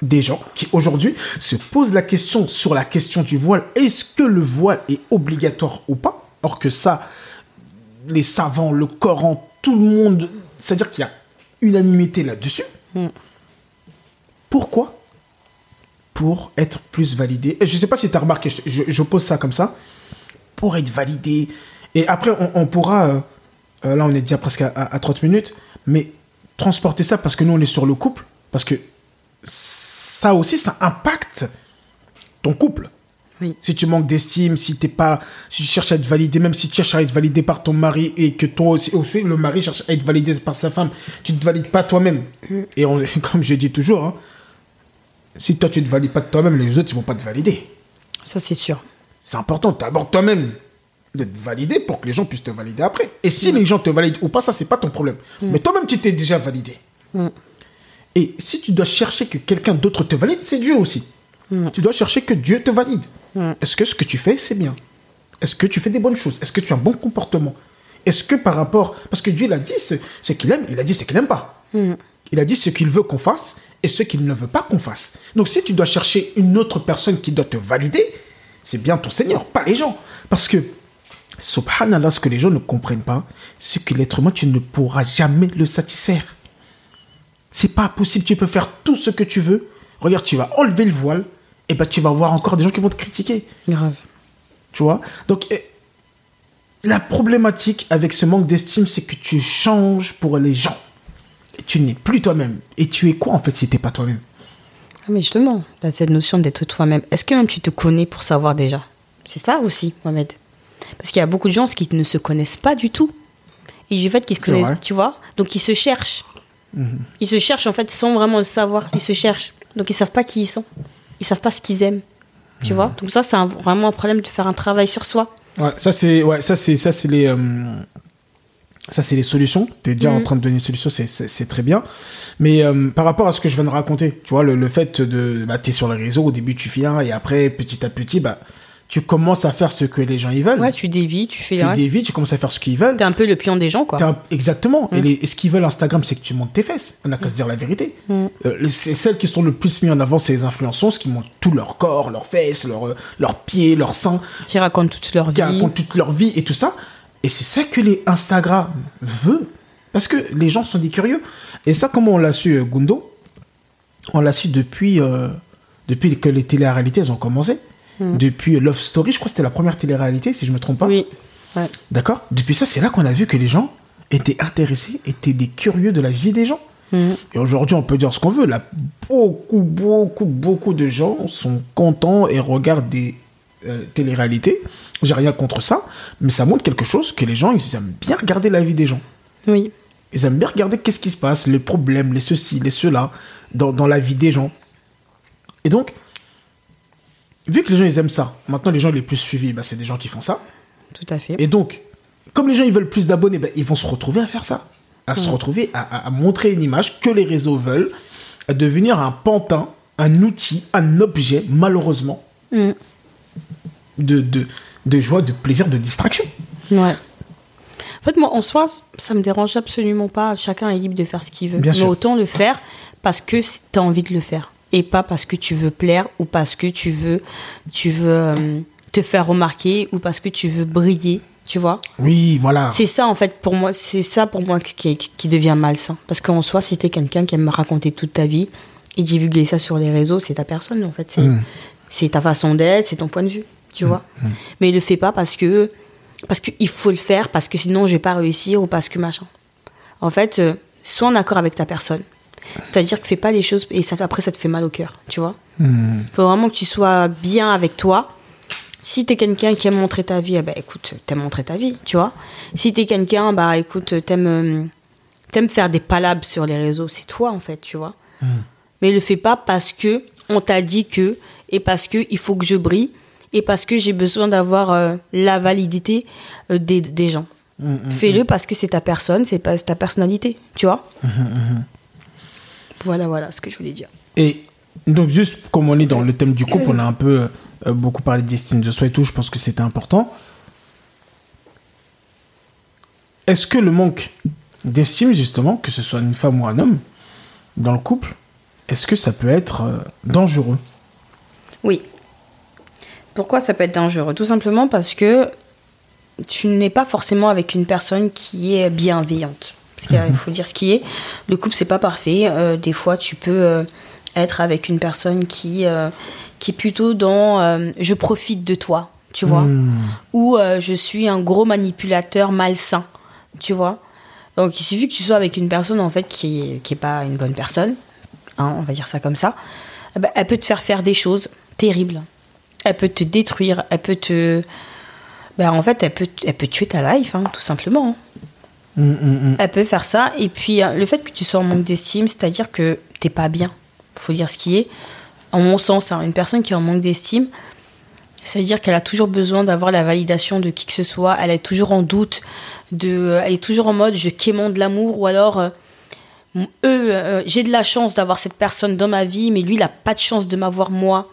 des gens qui aujourd'hui se posent la question sur la question du voile. Est-ce que le voile est obligatoire ou pas? Or que ça, les savants, le Coran, tout le monde, c'est-à-dire qu'il y a unanimité là-dessus. Pourquoi? Pour être plus validé. Je ne sais pas si tu as remarqué, je, je- je pose ça comme ça. Pour être validé. Et après, on, on pourra, euh, euh, là on est déjà presque à, à- à 30 minutes, mais transporter ça parce que nous on est sur le couple. Parce que ça aussi, ça impacte ton couple. Oui. Si tu manques d'estime, si t'es pas, si tu cherches à être validé, même si tu cherches à être validé par ton mari et que toi aussi, aussi, le mari cherche à être validé par sa femme, tu te valides pas toi-même. Et on, comme je dis toujours, hein, si toi tu te valides pas de toi-même, les autres ils vont pas te valider. Ça, c'est sûr. C'est important, d'abord toi-même de te valider pour que les gens puissent te valider après. Et si les gens te valident ou pas, ça c'est pas ton problème. Mais toi-même tu t'es déjà validé. Et si tu dois chercher que quelqu'un d'autre te valide, c'est Dieu aussi. Tu dois chercher que Dieu te valide. Est-ce que ce que tu fais, c'est bien? Est-ce que tu fais des bonnes choses? Est-ce que tu as un bon comportement? Est-ce que par rapport... Parce que Dieu, il a dit ce, qu'il aime, il a dit ce qu'il n'aime pas. Il a dit ce qu'il veut qu'on fasse et ce qu'il ne veut pas qu'on fasse. Donc si tu dois chercher une autre personne qui doit te valider, c'est bien ton Seigneur, pas les gens. Parce que, subhanallah, ce que les gens ne comprennent pas, c'est que l'être humain, tu ne pourras jamais le satisfaire. C'est pas possible, tu peux faire tout ce que tu veux. Regarde, tu vas enlever le voile, et ben tu vas voir encore des gens qui vont te critiquer. Grave. Tu vois? Donc, eh, la problématique avec ce manque d'estime, c'est que tu changes pour les gens. Et tu n'es plus toi-même. Et tu es quoi en fait si t'es pas toi-même? Ah, mais justement, t'as cette notion d'être toi-même. Est-ce que même tu te connais pour savoir déjà? C'est ça aussi, Mohamed. Parce qu'il y a beaucoup de gens qui ne se connaissent pas du tout. Et du fait qu'ils se connaissent, vrai. tu vois, donc ils se cherchent. Ils se cherchent en fait sans vraiment le savoir. Ils se cherchent. Donc ils savent pas qui ils sont. Ils savent pas ce qu'ils aiment. Tu vois Donc ça, c'est un- vraiment un problème de faire un travail sur soi. Ouais, ça c'est ouais, ça c'est ça c'est les euh, ça c'est les solutions. Tu es déjà en train de donner des solutions, c'est- c'est c'est très bien. Mais euh, par rapport à ce que je viens de raconter, tu vois le, le fait de bah tu es sur les réseaux, au début tu viens et après petit à petit bah tu commences à faire ce que les gens ils veulent. Ouais, tu dévis, tu fais. tu ouais. dévies, tu commences à faire ce qu'ils veulent. T'es un peu le pion des gens, quoi. Un- Exactement. Et, les- et ce qu'ils veulent Instagram, c'est que tu montes tes fesses. On n'a qu'à se dire la vérité. Mm. Euh, c'est celles qui sont le plus mises en avant, c'est les influenceuses qui montrent tout leur corps, leurs fesses, leurs euh, leurs pieds, leurs seins, Qui racontent toute leur qui vie. racontent toute leur vie et tout ça. Et c'est ça que les Instagram veut. Parce que les gens sont des curieux. Et ça, comment on l'a su, euh, Gundo? On l'a su depuis, euh, depuis que les téléréalités ont commencé. Depuis Love Story, je crois que c'était la première télé-réalité, si je me trompe pas. Oui. Ouais. D'accord? Depuis ça, c'est là qu'on a vu que les gens étaient intéressés, étaient des curieux de la vie des gens. Mhm. Et aujourd'hui, on peut dire ce qu'on veut. Là, beaucoup, beaucoup, beaucoup de gens sont contents et regardent des euh, téléréalités. J'ai rien contre ça, mais ça montre quelque chose que les gens, ils aiment bien regarder la vie des gens. Oui. Ils aiment bien regarder qu'est-ce qui se passe, les problèmes, les ceci, les cela, dans, dans la vie des gens. Et donc, vu que les gens, ils aiment ça, maintenant, les gens les plus suivis, bah, c'est des gens qui font ça. Tout à fait. Et donc, comme les gens ils veulent plus d'abonnés, ben, ils vont se retrouver à faire ça. À se retrouver à, à- à montrer une image que les réseaux veulent, à devenir un pantin, un outil, un objet, malheureusement, Mm. de, de, de joie, de plaisir, de distraction. Ouais. En fait, moi, en soi, ça me dérange absolument pas. Chacun est libre de faire ce qu'il veut. Bien Mais sûr. autant le faire parce que tu as envie de le faire. Et pas parce que tu veux plaire ou parce que tu veux, tu veux euh, te faire remarquer ou parce que tu veux briller. Tu vois? Oui, voilà. C'est ça, en fait, pour moi, c'est ça pour moi qui, qui devient malsain. Parce qu'en soi, si t'es quelqu'un qui aime raconter toute ta vie et divulguer ça sur les réseaux, c'est ta personne, en fait. C'est Mm. c'est ta façon d'être, c'est ton point de vue, tu vois? Mais il le fait pas parce que parce qu'il faut le faire, parce que sinon je vais pas réussir ou parce que machin. En fait, euh, sois en accord avec ta personne. C'est-à-dire que fais pas les choses et ça, après ça te fait mal au cœur, tu vois. Hmm. Il faut vraiment que tu sois bien avec toi. Si t'es quelqu'un qui aime montrer ta vie, eh ben écoute, t'aimes montrer ta vie, tu vois. Si t'es quelqu'un, bah écoute, t'aimes euh, t'aimes faire des palabres sur les réseaux, c'est toi en fait, tu vois. Mais le fais pas parce que on t'a dit que et parce que il faut que je brille et parce que j'ai besoin d'avoir euh, la validité euh, des, des gens. Fais-le parce que c'est ta personne, c'est pas c'est ta personnalité, tu vois. Voilà, voilà ce que je voulais dire. Et donc, juste comme on est dans le thème du couple, on a un peu euh, beaucoup parlé d'estime de soi et tout, je pense que c'était important. Est-ce que le manque d'estime, justement, que ce soit une femme ou un homme, dans le couple, est-ce que ça peut être euh, dangereux? Oui. Pourquoi ça peut être dangereux? Tout simplement parce que tu n'es pas forcément avec une personne qui est bienveillante. Parce qu'il faut dire ce qui est. Le couple, c'est pas parfait. Euh, des fois, tu peux euh, être avec une personne qui, euh, qui est plutôt dans je profite de toi, tu vois. Ou euh, je suis un gros manipulateur malsain, tu vois. Donc, il suffit que tu sois avec une personne, en fait, qui qui est pas une bonne personne. hein, on va dire ça comme ça. Eh ben, elle peut te faire faire des choses terribles. Elle peut te détruire. Elle peut te. Ben, en fait, elle peut, elle peut tuer ta life, hein, tout simplement. hein. Hum, hum, hum. Elle peut faire ça. Et puis, euh, le fait que tu sois en manque d'estime, c'est-à-dire que t'es pas bien. faut dire ce qui est. En mon sens, hein, une personne qui est en manque d'estime, c'est-à-dire qu'elle a toujours besoin d'avoir la validation de qui que ce soit. Elle est toujours en doute. De, elle est toujours en mode je quémande l'amour ou alors. euh, eux, euh, j'ai de la chance d'avoir cette personne dans ma vie, mais lui, il a pas de chance de m'avoir moi.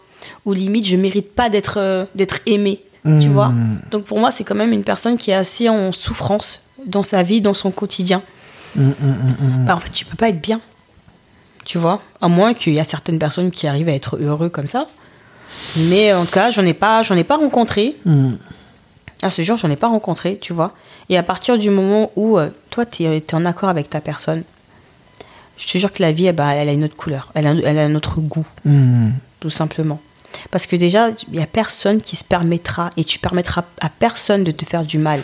Ou limite, je mérite pas d'être euh, d'être aimé. Tu Hmm. vois Donc pour moi, c'est quand même une personne qui est assez en souffrance dans sa vie, dans son quotidien. Hum, hum. Bah, en fait, tu peux pas être bien. Tu vois? À moins qu'il y a certaines personnes qui arrivent à être heureux comme ça. Mais en tout cas, j'en ai pas, j'en ai pas rencontré. À ce jour, j'en ai pas rencontré, tu vois. Et à partir du moment où euh, toi, tu es, en accord avec ta personne, je te jure que la vie, eh ben, elle a une autre couleur, elle a, elle a un autre goût, Hmm. tout simplement. Parce que déjà, il n'y a personne qui se permettra, et tu permettras à personne de te faire du mal,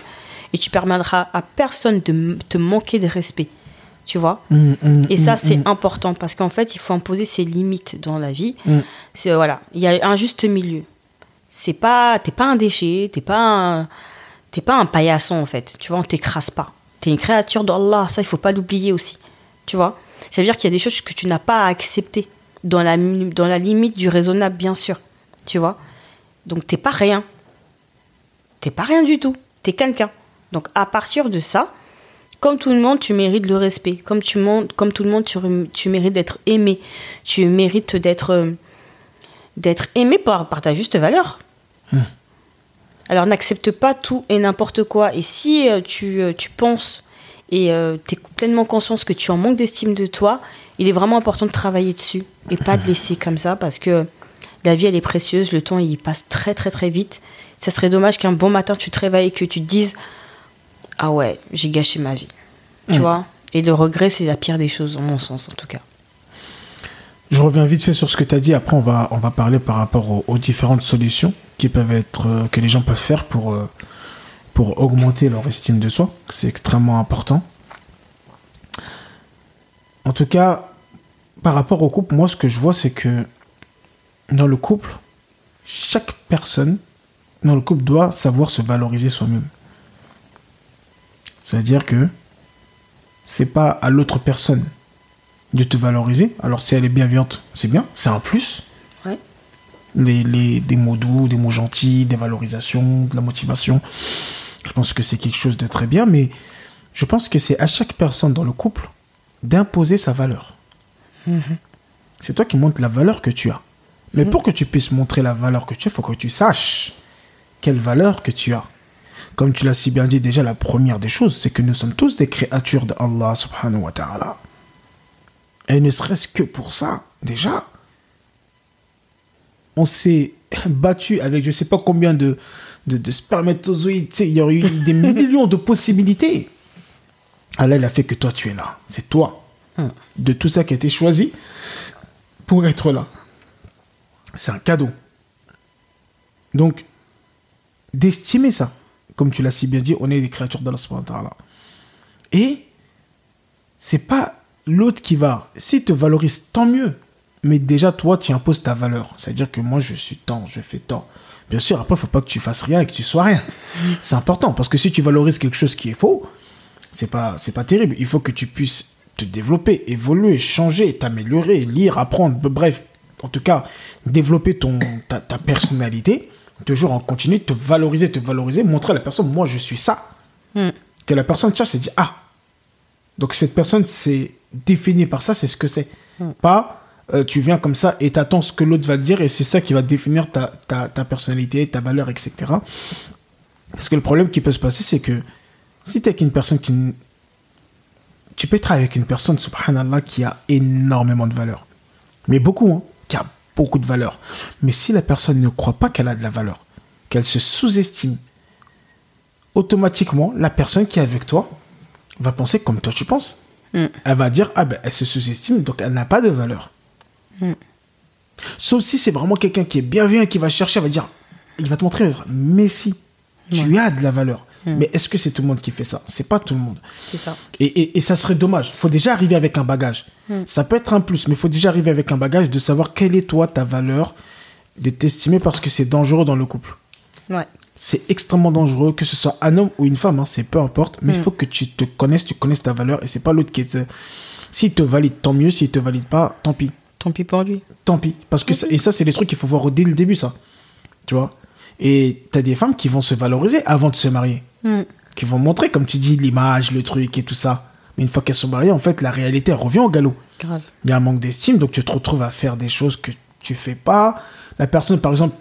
et tu permettras à personne de te manquer de respect, tu vois? Hmm, hmm, Et ça, hmm, c'est important, parce qu'en fait, il faut imposer ses limites dans la vie. Mm. C'est voilà, il y a un juste milieu. C'est pas, t'es pas un déchet, t'es pas un, t'es pas un paillasson en fait. Tu vois, on t'écrase pas. T'es une créature d'Allah, ça il faut pas l'oublier aussi. Tu vois, ça veut dire qu'il y a des choses que tu n'as pas à accepter dans la dans la limite du raisonnable bien sûr. Tu vois, donc t'es pas rien. T'es pas rien du tout. T'es quelqu'un. Donc à partir de ça, comme tout le monde, tu mérites le respect. Comme, tu, comme tout le monde, tu, tu mérites d'être aimé. Tu mérites d'être euh, d'être aimé par, par ta juste valeur. Alors n'accepte pas tout et n'importe quoi. Et si euh, tu, euh, tu penses et tu es pleinement conscience que tu en manques d'estime de toi, il est vraiment important de travailler dessus et pas de laisser comme ça parce que la vie elle est précieuse, le temps il passe très très très vite. Ça serait dommage qu'un bon matin tu te réveilles et que tu te dises ah ouais, j'ai gâché ma vie. Tu vois? Et le regret, c'est la pire des choses, en mon sens, en tout cas. Je reviens vite fait sur ce que tu as dit. Après, on va, on va parler par rapport aux, aux différentes solutions qui peuvent être, euh, que les gens peuvent faire pour, euh, pour augmenter leur estime de soi. C'est extrêmement important. En tout cas, par rapport au couple, moi, ce que je vois, c'est que dans le couple, chaque personne dans le couple doit savoir se valoriser soi-même. C'est-à-dire que c'est pas à l'autre personne de te valoriser. Alors si elle est bienveillante, c'est bien, c'est un plus. Ouais. Les, les- des mots doux, des mots gentils, des valorisations, de la motivation. Je pense que c'est quelque chose de très bien, mais je pense que c'est à chaque personne dans le couple d'imposer sa valeur. C'est toi qui montres la valeur que tu as. Mais pour que tu puisses montrer la valeur que tu as, il faut que tu saches quelle valeur que tu as. Comme tu l'as si bien dit déjà, la première des choses, c'est que nous sommes tous des créatures de Allah subhanahu wa ta'ala. Et ne serait-ce que pour ça, déjà, on s'est battu avec je sais pas combien de, de, de spermatozoïdes. Il y aurait eu des millions de possibilités. Allah, il a fait que toi, tu es là. C'est toi. De tout ça qui a été choisi pour être là. C'est un cadeau. Donc, d'estimer ça. Comme tu l'as si bien dit, on est des créatures d'Allah subhanahu wa ta'ala. Et c'est pas l'autre qui va. S'il te valorise, tant mieux. Mais déjà, toi, tu imposes ta valeur. C'est-à-dire que moi, je suis tant, je fais tant. Bien sûr, après, il faut pas que tu fasses rien et que tu sois rien. C'est important. Parce que si tu valorises quelque chose qui est faux, c'est pas, c'est pas terrible. Il faut que tu puisses te développer, évoluer, changer, t'améliorer, lire, apprendre. Bref, en tout cas, développer ton, ta, ta personnalité. Toujours en continu, te valoriser, te valoriser, montrer à la personne, moi, je suis ça. Que la personne cherche, c'est dit, ah, donc cette personne, c'est défini par ça, c'est ce que c'est. Pas euh, tu viens comme ça et t'attends ce que l'autre va te dire et c'est ça qui va définir ta, ta, ta personnalité, ta valeur, etc. Parce que le problème qui peut se passer, c'est que si t'es avec une personne qui... Tu peux être avec une personne, subhanallah, qui a énormément de valeur. Mais beaucoup, hein, qui a beaucoup de valeur. Mais si la personne ne croit pas qu'elle a de la valeur, qu'elle se sous-estime, automatiquement, la personne qui est avec toi va penser comme toi tu penses. Mm. Elle va dire, ah ben, elle se sous-estime, donc elle n'a pas de valeur. Sauf si c'est vraiment quelqu'un qui est bienveillant, qui va chercher, va dire, il va te montrer, mais si, tu as de la valeur. Mais est-ce que c'est tout le monde qui fait ça? C'est pas tout le monde. C'est ça. Et, et, et ça serait dommage. Il faut déjà arriver avec un bagage. Ça peut être un plus, mais il faut déjà arriver avec un bagage de savoir quelle est toi ta valeur, de t'estimer parce que c'est dangereux dans le couple. Ouais. C'est extrêmement dangereux, que ce soit un homme ou une femme, hein, c'est peu importe, mais il faut que tu te connaisses, tu connaisses ta valeur et c'est pas l'autre qui te. S'il te valide, tant mieux. S'il te valide pas, tant pis. Tant pis pour lui. Tant pis. Parce que ça- et ça, c'est des trucs qu'il faut voir dès le début, ça. Tu vois? Et t'as des femmes qui vont se valoriser avant de se marier. Qui vont montrer, comme tu dis, l'image, le truc et tout ça. Mais une fois qu'elles sont mariées, en fait, la réalité elle revient au galop. Grave. Il y a un manque d'estime, donc tu te retrouves à faire des choses que tu fais pas. La personne, par exemple,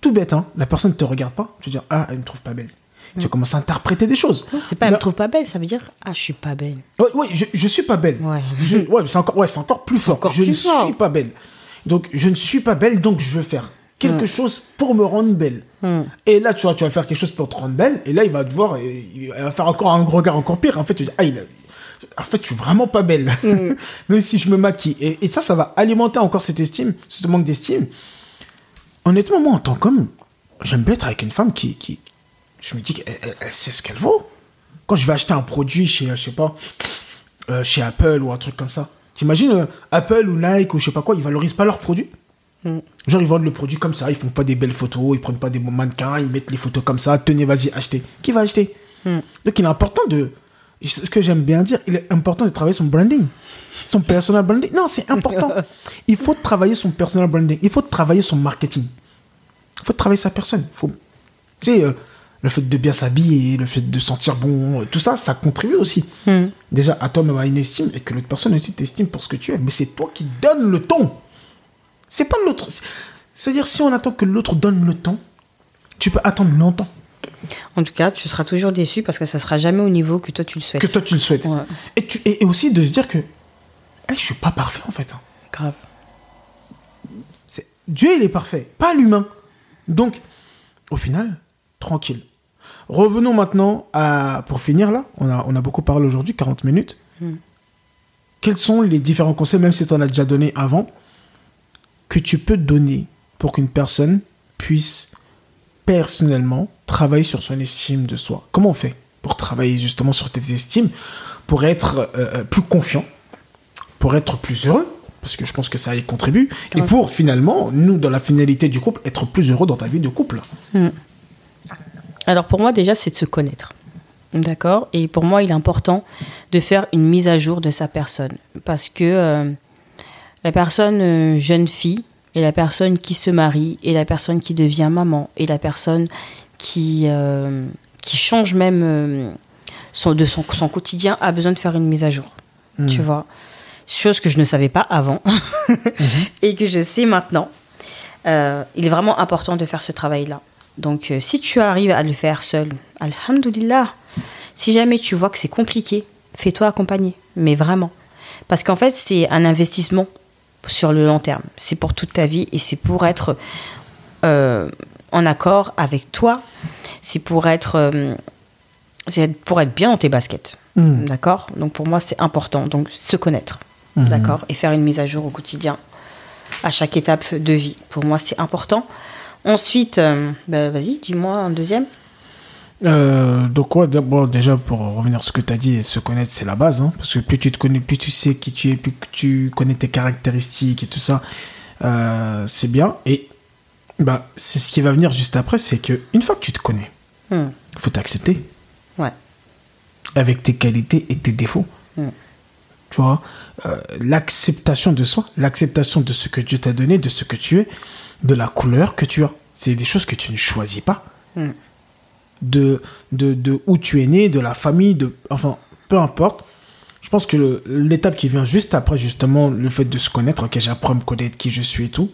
tout bête, hein, la personne ne te regarde pas. Tu dire, ah, elle me trouve pas belle. Tu vas commencer à interpréter des choses. C'est pas, elle me trouve pas belle, ça veut dire, ah, je suis pas belle. Ouais, ouais, je, je suis pas belle. Ouais. Je- ouais, c'est encore, ouais, c'est encore plus fort. encore je plus ne fort. suis pas belle. Donc, je ne suis pas belle, donc je veux faire. quelque chose pour me rendre belle. Et là, tu vois, tu vas faire quelque chose pour te rendre belle, et là, il va te voir, et il va faire encore un regard encore pire. En fait, tu dis, ah, il a- en fait, je suis vraiment pas belle, même si je me maquille. Et, et ça, ça va alimenter encore cette estime, ce manque d'estime. Honnêtement, moi, en tant qu'homme, j'aime bien être avec une femme qui, qui je me dis qu'elle elle- elle sait ce qu'elle vaut. Quand je vais acheter un produit chez, euh, je sais pas, euh, chez Apple ou un truc comme ça. T'imagines euh, Apple ou Nike ou je sais pas quoi, ils valorisent pas leurs produits? Genre ils vendent le produit comme ça, ils font pas des belles photos, ils prennent pas des bons mannequins, ils mettent les photos comme ça, tenez vas-y achetez. Qui va acheter? Donc il est important de, ce que j'aime bien dire, il est important de travailler son branding, son personal branding. Non c'est important. il faut travailler son personal branding, il faut travailler son marketing, il faut travailler sa personne. Faut, tu sais, euh, le fait de bien s'habiller, le fait de sentir bon, tout ça, ça contribue aussi. Déjà à toi-même à une estime et que l'autre personne aussi t'estime pour ce que tu es. Mais c'est toi qui donnes le ton. C'est pas l'autre. C'est- C'est-à-dire, si on attend que l'autre donne le ton, tu peux attendre longtemps En tout cas, tu seras toujours déçu parce que ça sera jamais au niveau que toi tu le souhaites. que toi tu le souhaites. Ouais. Et, tu, et, et aussi de se dire que eh, je suis pas parfait en fait. hein. Grave. C'est- Dieu, il est parfait, pas l'humain. Donc, au final, tranquille. Revenons maintenant à. Pour finir là, on a, on a beaucoup parlé aujourd'hui, 40 minutes. Quels sont les différents conseils, même si tu en as déjà donné avant, que tu peux donner pour qu'une personne puisse personnellement travailler sur son estime de soi? Comment on fait pour travailler justement sur tes estimes, pour être euh, euh, plus confiant, pour être plus heureux? Parce que je pense que ça y contribue, et pour finalement, nous, dans la finalité du couple, être plus heureux dans ta vie de couple. Alors pour moi déjà c'est de se connaître. D'accord? Et pour moi il est important de faire une mise à jour de sa personne. Parce que euh, la personne euh, jeune fille et la personne qui se marie et la personne qui devient maman et la personne qui, euh, qui change même son, de son, son quotidien a besoin de faire une mise à jour. Tu vois? Chose que je ne savais pas avant et que je sais maintenant. Il est vraiment important de faire ce travail-là. Donc, euh, si tu arrives à le faire seul, alhamdoulilah. Si jamais tu vois que c'est compliqué, fais-toi accompagner. Mais vraiment. Parce qu'en fait, c'est un investissement sur le long terme. C'est pour toute ta vie et c'est pour être euh, en accord avec toi. C'est pour être, euh, c'est pour être bien dans tes baskets. Mm. D'accord? Donc, pour moi, c'est important. Donc, se connaître. D'accord? Et faire une mise à jour au quotidien à chaque étape de vie. Pour moi, c'est important. Ensuite, euh, bah, vas-y, dis-moi un deuxième. Euh, donc, ouais, d'abord, déjà, pour revenir sur ce que tu as dit, se connaître, c'est la base. hein, parce que plus tu te connais, plus tu sais qui tu es, plus que tu connais tes caractéristiques et tout ça, euh, c'est bien. Et bah, c'est ce qui va venir juste après, c'est que une fois que tu te connais, Hmm. il faut t'accepter Ouais. avec tes qualités et tes défauts. Mm. Tu vois, euh, l'acceptation de soi, l'acceptation de ce que Dieu t'a donné, de ce que tu es, de la couleur que tu as. C'est des choses que tu ne choisis pas. Mm. De, de, de où tu es né, de la famille, de, enfin, peu importe. Je pense que l'étape qui vient juste après, justement, le fait de se connaître, ok, j'apprends à me connaître qui je suis et tout.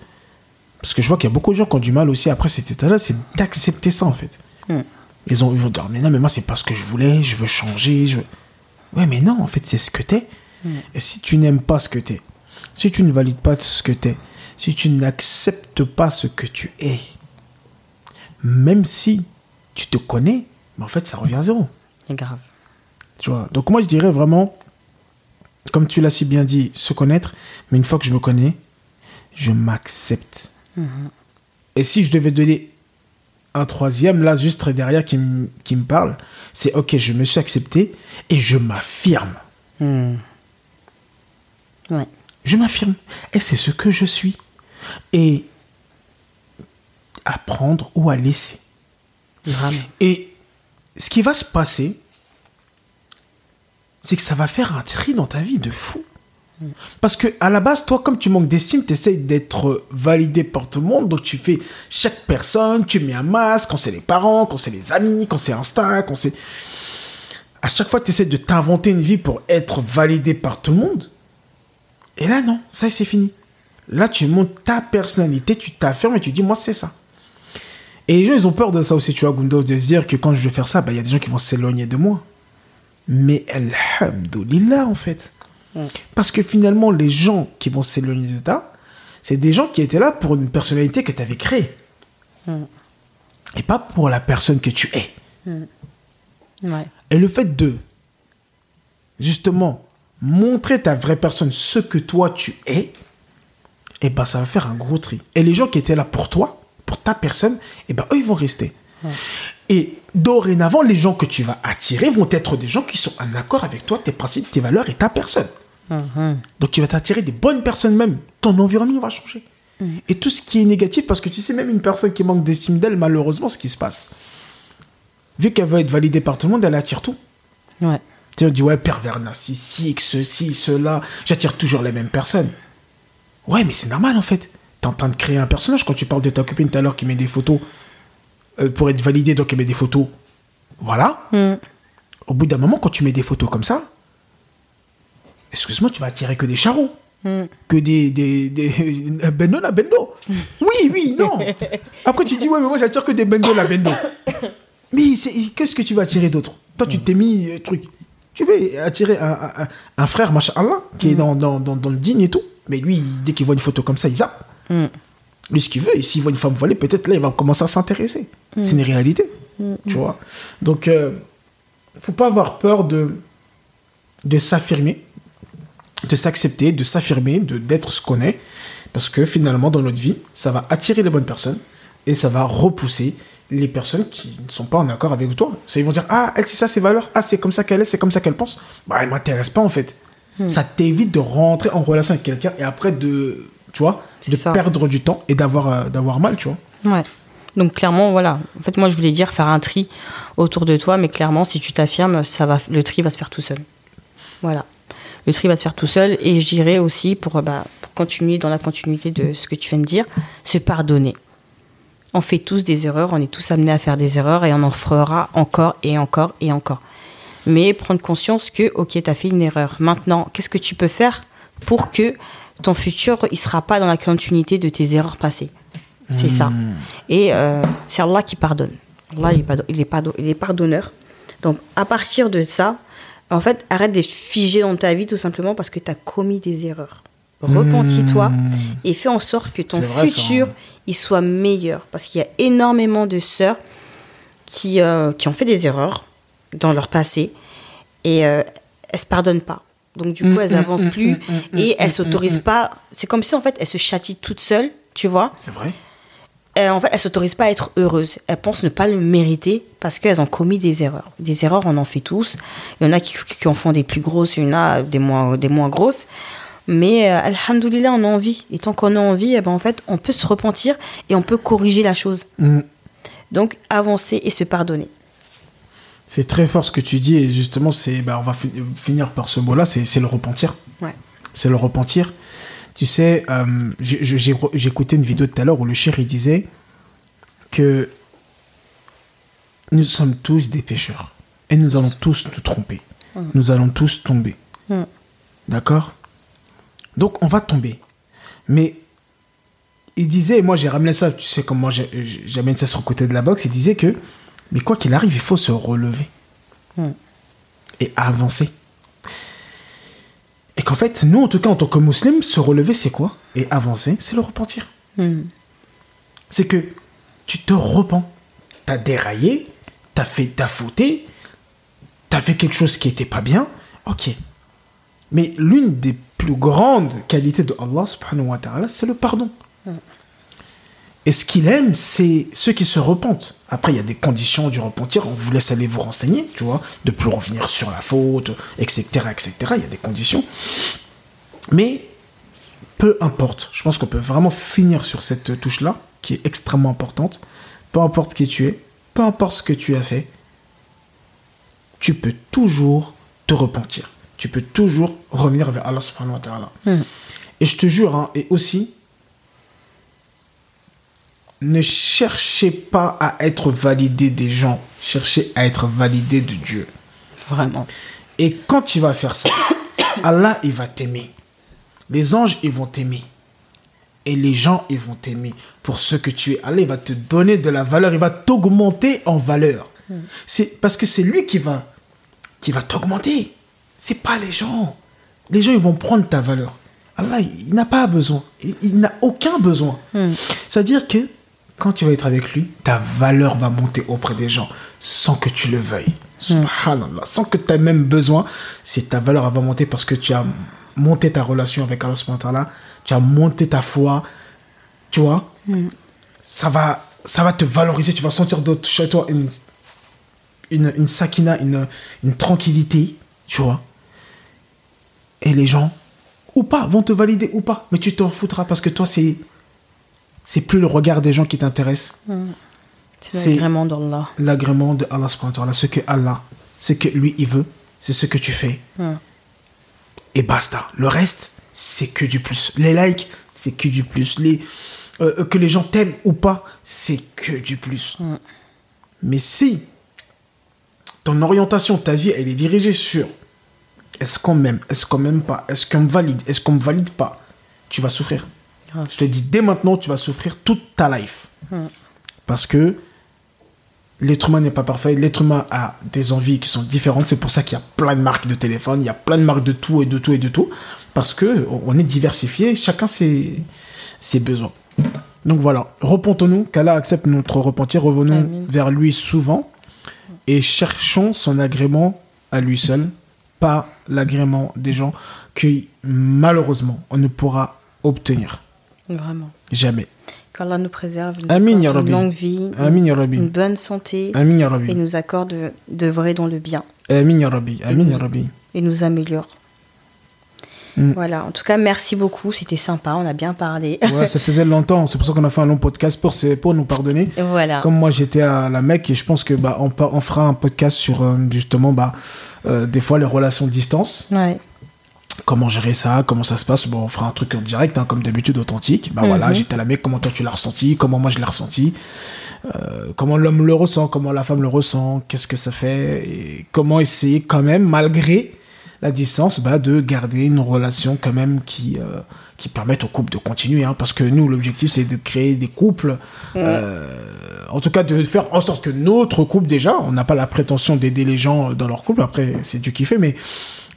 Parce que je vois qu'il y a beaucoup de gens qui ont du mal aussi après cet état-là, c'est d'accepter ça en fait. Mm. Ils, ont, ils vont dire, mais non, mais moi, c'est pas ce que je voulais, je veux changer. Je veux... Ouais, mais non, en fait, c'est ce que t'es. Et si tu n'aimes pas ce que t'es, si tu ne valides pas ce que t'es, si tu n'acceptes pas ce que tu es, même si tu te connais, mais en fait, ça revient à zéro. C'est grave. Tu vois Donc, moi, je dirais vraiment, comme tu l'as si bien dit, se connaître, mais une fois que je me connais, je m'accepte. Et si je devais donner un troisième, là, juste très derrière, qui, me- qui me parle, c'est ok, je me suis accepté et je m'affirme. Hmm. Ouais. Je m'affirme. Et c'est ce que je suis. Et à prendre ou à laisser. Et ce qui va se passer, c'est que ça va faire un tri dans ta vie de fou. Parce que à la base, toi, comme tu manques d'estime, tu essayes d'être validé par tout le monde. Donc tu fais chaque personne, tu mets un masque, quand c'est les parents, quand c'est les amis, quand c'est Insta, quand c'est... À chaque fois, tu essaies de t'inventer une vie pour être validé par tout le monde. Et là, non, ça, c'est fini. Là, tu montes ta personnalité, tu t'affirmes et tu dis, moi, c'est ça. Et les gens, ils ont peur de ça aussi, tu vois, Gundo, de se dire que quand je vais faire ça, bah, il y a des gens qui vont s'éloigner de moi. Mais alhamdoulilah, en fait. Parce que finalement, les gens qui vont s'éloigner de toi, C'est des gens qui étaient là pour une personnalité que tu avais créée. Et pas pour la personne que tu es. Ouais. Et le fait de, justement, montrer ta vraie personne, ce que toi tu es, et ben ça va faire un gros tri. Et les gens qui étaient là pour toi, pour ta personne, et ben eux ils vont rester. Et dorénavant, les gens que tu vas attirer vont être des gens qui sont en accord avec toi, tes principes, tes valeurs et ta personne. Donc tu vas t'attirer des bonnes personnes même. Ton environnement va changer. Et tout ce qui est négatif, parce que tu sais, même une personne qui manque d'estime d'elle, malheureusement, ce qui se passe. Vu qu'elle veut être validée par tout le monde, elle attire tout. Ouais. Tu sais, on dit, ouais, pervers narcissique, ceci, cela. J'attire toujours les mêmes personnes. Ouais, mais c'est normal en fait. T'es en train de créer un personnage quand tu parles de ta copine tout à l'heure qui met des photos euh, pour être validée, donc elle met des photos. Voilà. Mm. Au bout d'un moment, quand tu mets des photos comme ça, excuse-moi, tu vas attirer que des charros. Mm. Que des. des, des bendo la bendo. Oui, oui, non. Après, tu dis, ouais, mais moi, j'attire que des bendo la bendo. Mais qu'est-ce que tu vas attirer d'autre? Toi, tu t'es mis euh, truc. Tu veux attirer un, un- frère, machin Allah, qui est dans, dans, dans, dans le digne et tout. Mais lui, dès qu'il voit une photo comme ça, il zappe. Mm. Lui, ce qu'il veut, et s'il voit une femme voilée, peut-être là, il va commencer à s'intéresser. C'est une réalité. Tu vois Donc, euh, faut pas avoir peur de, de s'affirmer, de s'accepter, de s'affirmer, de d'être ce qu'on est. Parce que finalement, dans notre vie, ça va attirer les bonnes personnes et ça va repousser les personnes qui ne sont pas en accord avec toi. Ça, ils vont dire Ah, elle, c'est ça ses valeurs. Ah, c'est comme ça qu'elle est, c'est comme ça qu'elle pense. Bah, elle m'intéresse pas en fait. Ça t'évite de rentrer en relation avec quelqu'un et après de, tu vois, de ça. perdre du temps et d'avoir euh, d'avoir mal, tu vois. Ouais. Donc clairement, voilà. En fait, moi, je voulais dire faire un tri autour de toi, mais clairement, si tu t'affirmes, ça va, le tri va se faire tout seul. Voilà. Le tri va se faire tout seul. Et je dirais aussi, pour, euh, bah, pour continuer dans la continuité de ce que tu viens de dire, se pardonner. On fait tous des erreurs, on est tous amenés à faire des erreurs et on en fera encore et encore et encore. Mais prendre conscience que, ok, tu as fait une erreur. Maintenant, qu'est-ce que tu peux faire pour que ton futur, il sera pas dans la continuité de tes erreurs passées? C'est ça. Et euh, c'est Allah qui pardonne. Allah, il est, pardon- il, est pardon- il est pardonneur. Donc, à partir de ça, en fait, arrête d'être figé dans ta vie tout simplement parce que tu as commis des erreurs. Repentis-toi et fais en sorte que ton ça, futur, hein. il soit meilleur. Parce qu'il y a énormément de sœurs qui, euh, qui ont fait des erreurs dans leur passé et euh, elles se pardonnent pas. Donc, du coup, elles avancent plus et elles s'autorisent pas. C'est comme si, en fait, elles se châtient toutes seules, tu vois. C'est vrai. Euh, en fait, elles s'autorisent pas à être heureuses. Elles pensent ne pas le mériter parce qu'elles ont commis des erreurs. Des erreurs, on en fait tous. Il y en a qui, qui en font des plus grosses, il y en a des moins, des moins grosses. Mais euh, alhamdoulilah, on a envie. Et tant qu'on a envie, eh ben, en fait, on peut se repentir et on peut corriger la chose. Mm. Donc, avancer et se pardonner. C'est très fort ce que tu dis et justement, c'est, bah, on va fi- finir par ce mot-là, c'est c'est le repentir. Ouais. C'est le repentir. Tu sais, euh, j'ai- écouté une vidéo tout à l'heure où le cher il disait que nous sommes tous des pécheurs et nous allons tous nous tromper. Nous allons tous tomber. D'accord? Donc on va tomber. Mais il disait, et moi j'ai ramené ça, tu sais comment j'amène ça sur le côté de la boxe, il disait que, mais quoi qu'il arrive, il faut se relever Mm. et avancer. Et qu'en fait, nous, en tout cas, en tant que musulmans, se relever, c'est quoi? Et avancer, c'est le repentir. Hmm. C'est que tu te repens. T'as déraillé, t'as fait, t'as fauté, t'as fait quelque chose qui était pas bien, ok. Mais l'une des plus grandes qualités de Allah subhanahu wa ta'ala, c'est le pardon. Et ce qu'il aime, c'est ceux qui se repentent. Après, il y a des conditions du repentir. On vous laisse aller vous renseigner, tu vois, de plus revenir sur la faute, etc., etc. Il y a des conditions. Mais peu importe. Je pense qu'on peut vraiment finir sur cette touche-là, qui est extrêmement importante. Peu importe qui tu es, peu importe ce que tu as fait, tu peux toujours te repentir. Tu peux toujours revenir vers Allah subhanahu wa ta'ala. Et je te jure, hein, et aussi, ne cherchez pas à être validé des gens, cherchez à être validé de Dieu. Vraiment. Et quand tu vas faire ça, Allah, il va t'aimer. Les anges, ils vont t'aimer. Et les gens, ils vont t'aimer pour ce que tu es. Allah, il va te donner de la valeur, il va t'augmenter en valeur. C'est parce que c'est lui qui va, qui va t'augmenter. C'est pas les gens. Les gens, ils vont prendre ta valeur. Allah, il, il n'a pas besoin. Il, il n'a aucun besoin. C'est-à-dire que quand tu vas être avec lui, ta valeur va monter auprès des gens sans que tu le veuilles. Subhanallah. Sans que tu aies même besoin, c'est ta valeur va monter parce que tu as monté ta relation avec Allah subhanahu tu as monté ta foi, tu vois? Ça, va, ça va te valoriser, tu vas sentir de chez toi une, une, une sakina, une, une tranquillité, tu vois. Et les gens, ou pas, vont te valider ou pas, mais tu t'en foutras parce que toi, c'est c'est plus le regard des gens qui t'intéresse, C'est C'est- l'agrément d'Allah. l'agrément de Allah ce que Allah, ce que lui il veut, c'est ce que tu fais. Mm. Et basta. Le reste, c'est que du plus. Les likes, c'est que du plus. Les, euh, euh, que les gens t'aiment ou pas, c'est que du plus. Mais si ton orientation, ta vie, elle est dirigée sur est-ce qu'on m'aime, est-ce qu'on m'aime pas, est-ce qu'on me valide, est-ce qu'on me valide pas, tu vas souffrir. Grave. Je te dis, dès maintenant, tu vas souffrir toute ta life. Parce que l'être humain n'est pas parfait. L'être humain a des envies qui sont différentes. C'est pour ça qu'il y a plein de marques de téléphone, il y a plein de marques de tout et de tout et de tout. Parce que on est diversifié, chacun ses, ses besoins. Donc voilà, repentons-nous, qu'Allah accepte notre repentir, revenons vers lui souvent et cherchons son agrément à lui seul, pas l'agrément des gens que malheureusement on ne pourra obtenir. Vraiment. Jamais. Qu'Allah nous préserve, nous Amin, ya une longue vie, Amin ya une bonne santé Amin ya et nous accorde de, vrai dans le bien Amin ya Rabbi. Amin ya nous- Rabbi. et nous améliore. Mm. Voilà, en tout cas, merci beaucoup, c'était sympa, on a bien parlé. Ouais, ça faisait longtemps. C'est pour ça qu'on a fait un long podcast pour, pour nous pardonner. Voilà. Comme moi, j'étais à la Mecque et je pense que bah, on, on fera un podcast sur euh, justement bah, euh, des fois les relations de distance. Ouais. Comment gérer ça, comment ça se passe? Bon, on fera un truc en direct, hein, comme d'habitude, authentique. Bah voilà, Mhm. j'étais à la Mecque, comment toi tu l'as ressenti, comment moi je l'ai ressenti, euh, comment l'homme le ressent, comment la femme le ressent, qu'est-ce que ça fait, et comment essayer quand même, malgré la distance, bah, de garder une relation quand même qui, euh, qui permette au couple de continuer. hein, parce que nous, l'objectif, c'est de créer des couples, euh, en tout cas de faire en sorte que notre couple, déjà, on n'a pas la prétention d'aider les gens dans leur couple, après, c'est Dieu qui fait, mais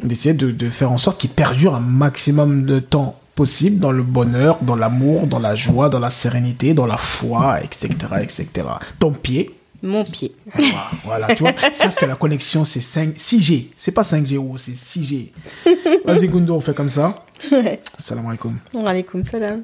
d'essayer de, de faire en sorte qu'ils perdurent un maximum de temps possible dans le bonheur, dans l'amour, dans la joie, dans la sérénité, dans la foi, etc., etc. Ton pied, Mon pied. voilà, voilà, tu vois, ça c'est la connexion, c'est 5, 6G, c'est pas 5G, oh, c'est 6G. Vas-y Gundo, on fait comme ça. Salam alaikum. Wa alaykoum salam.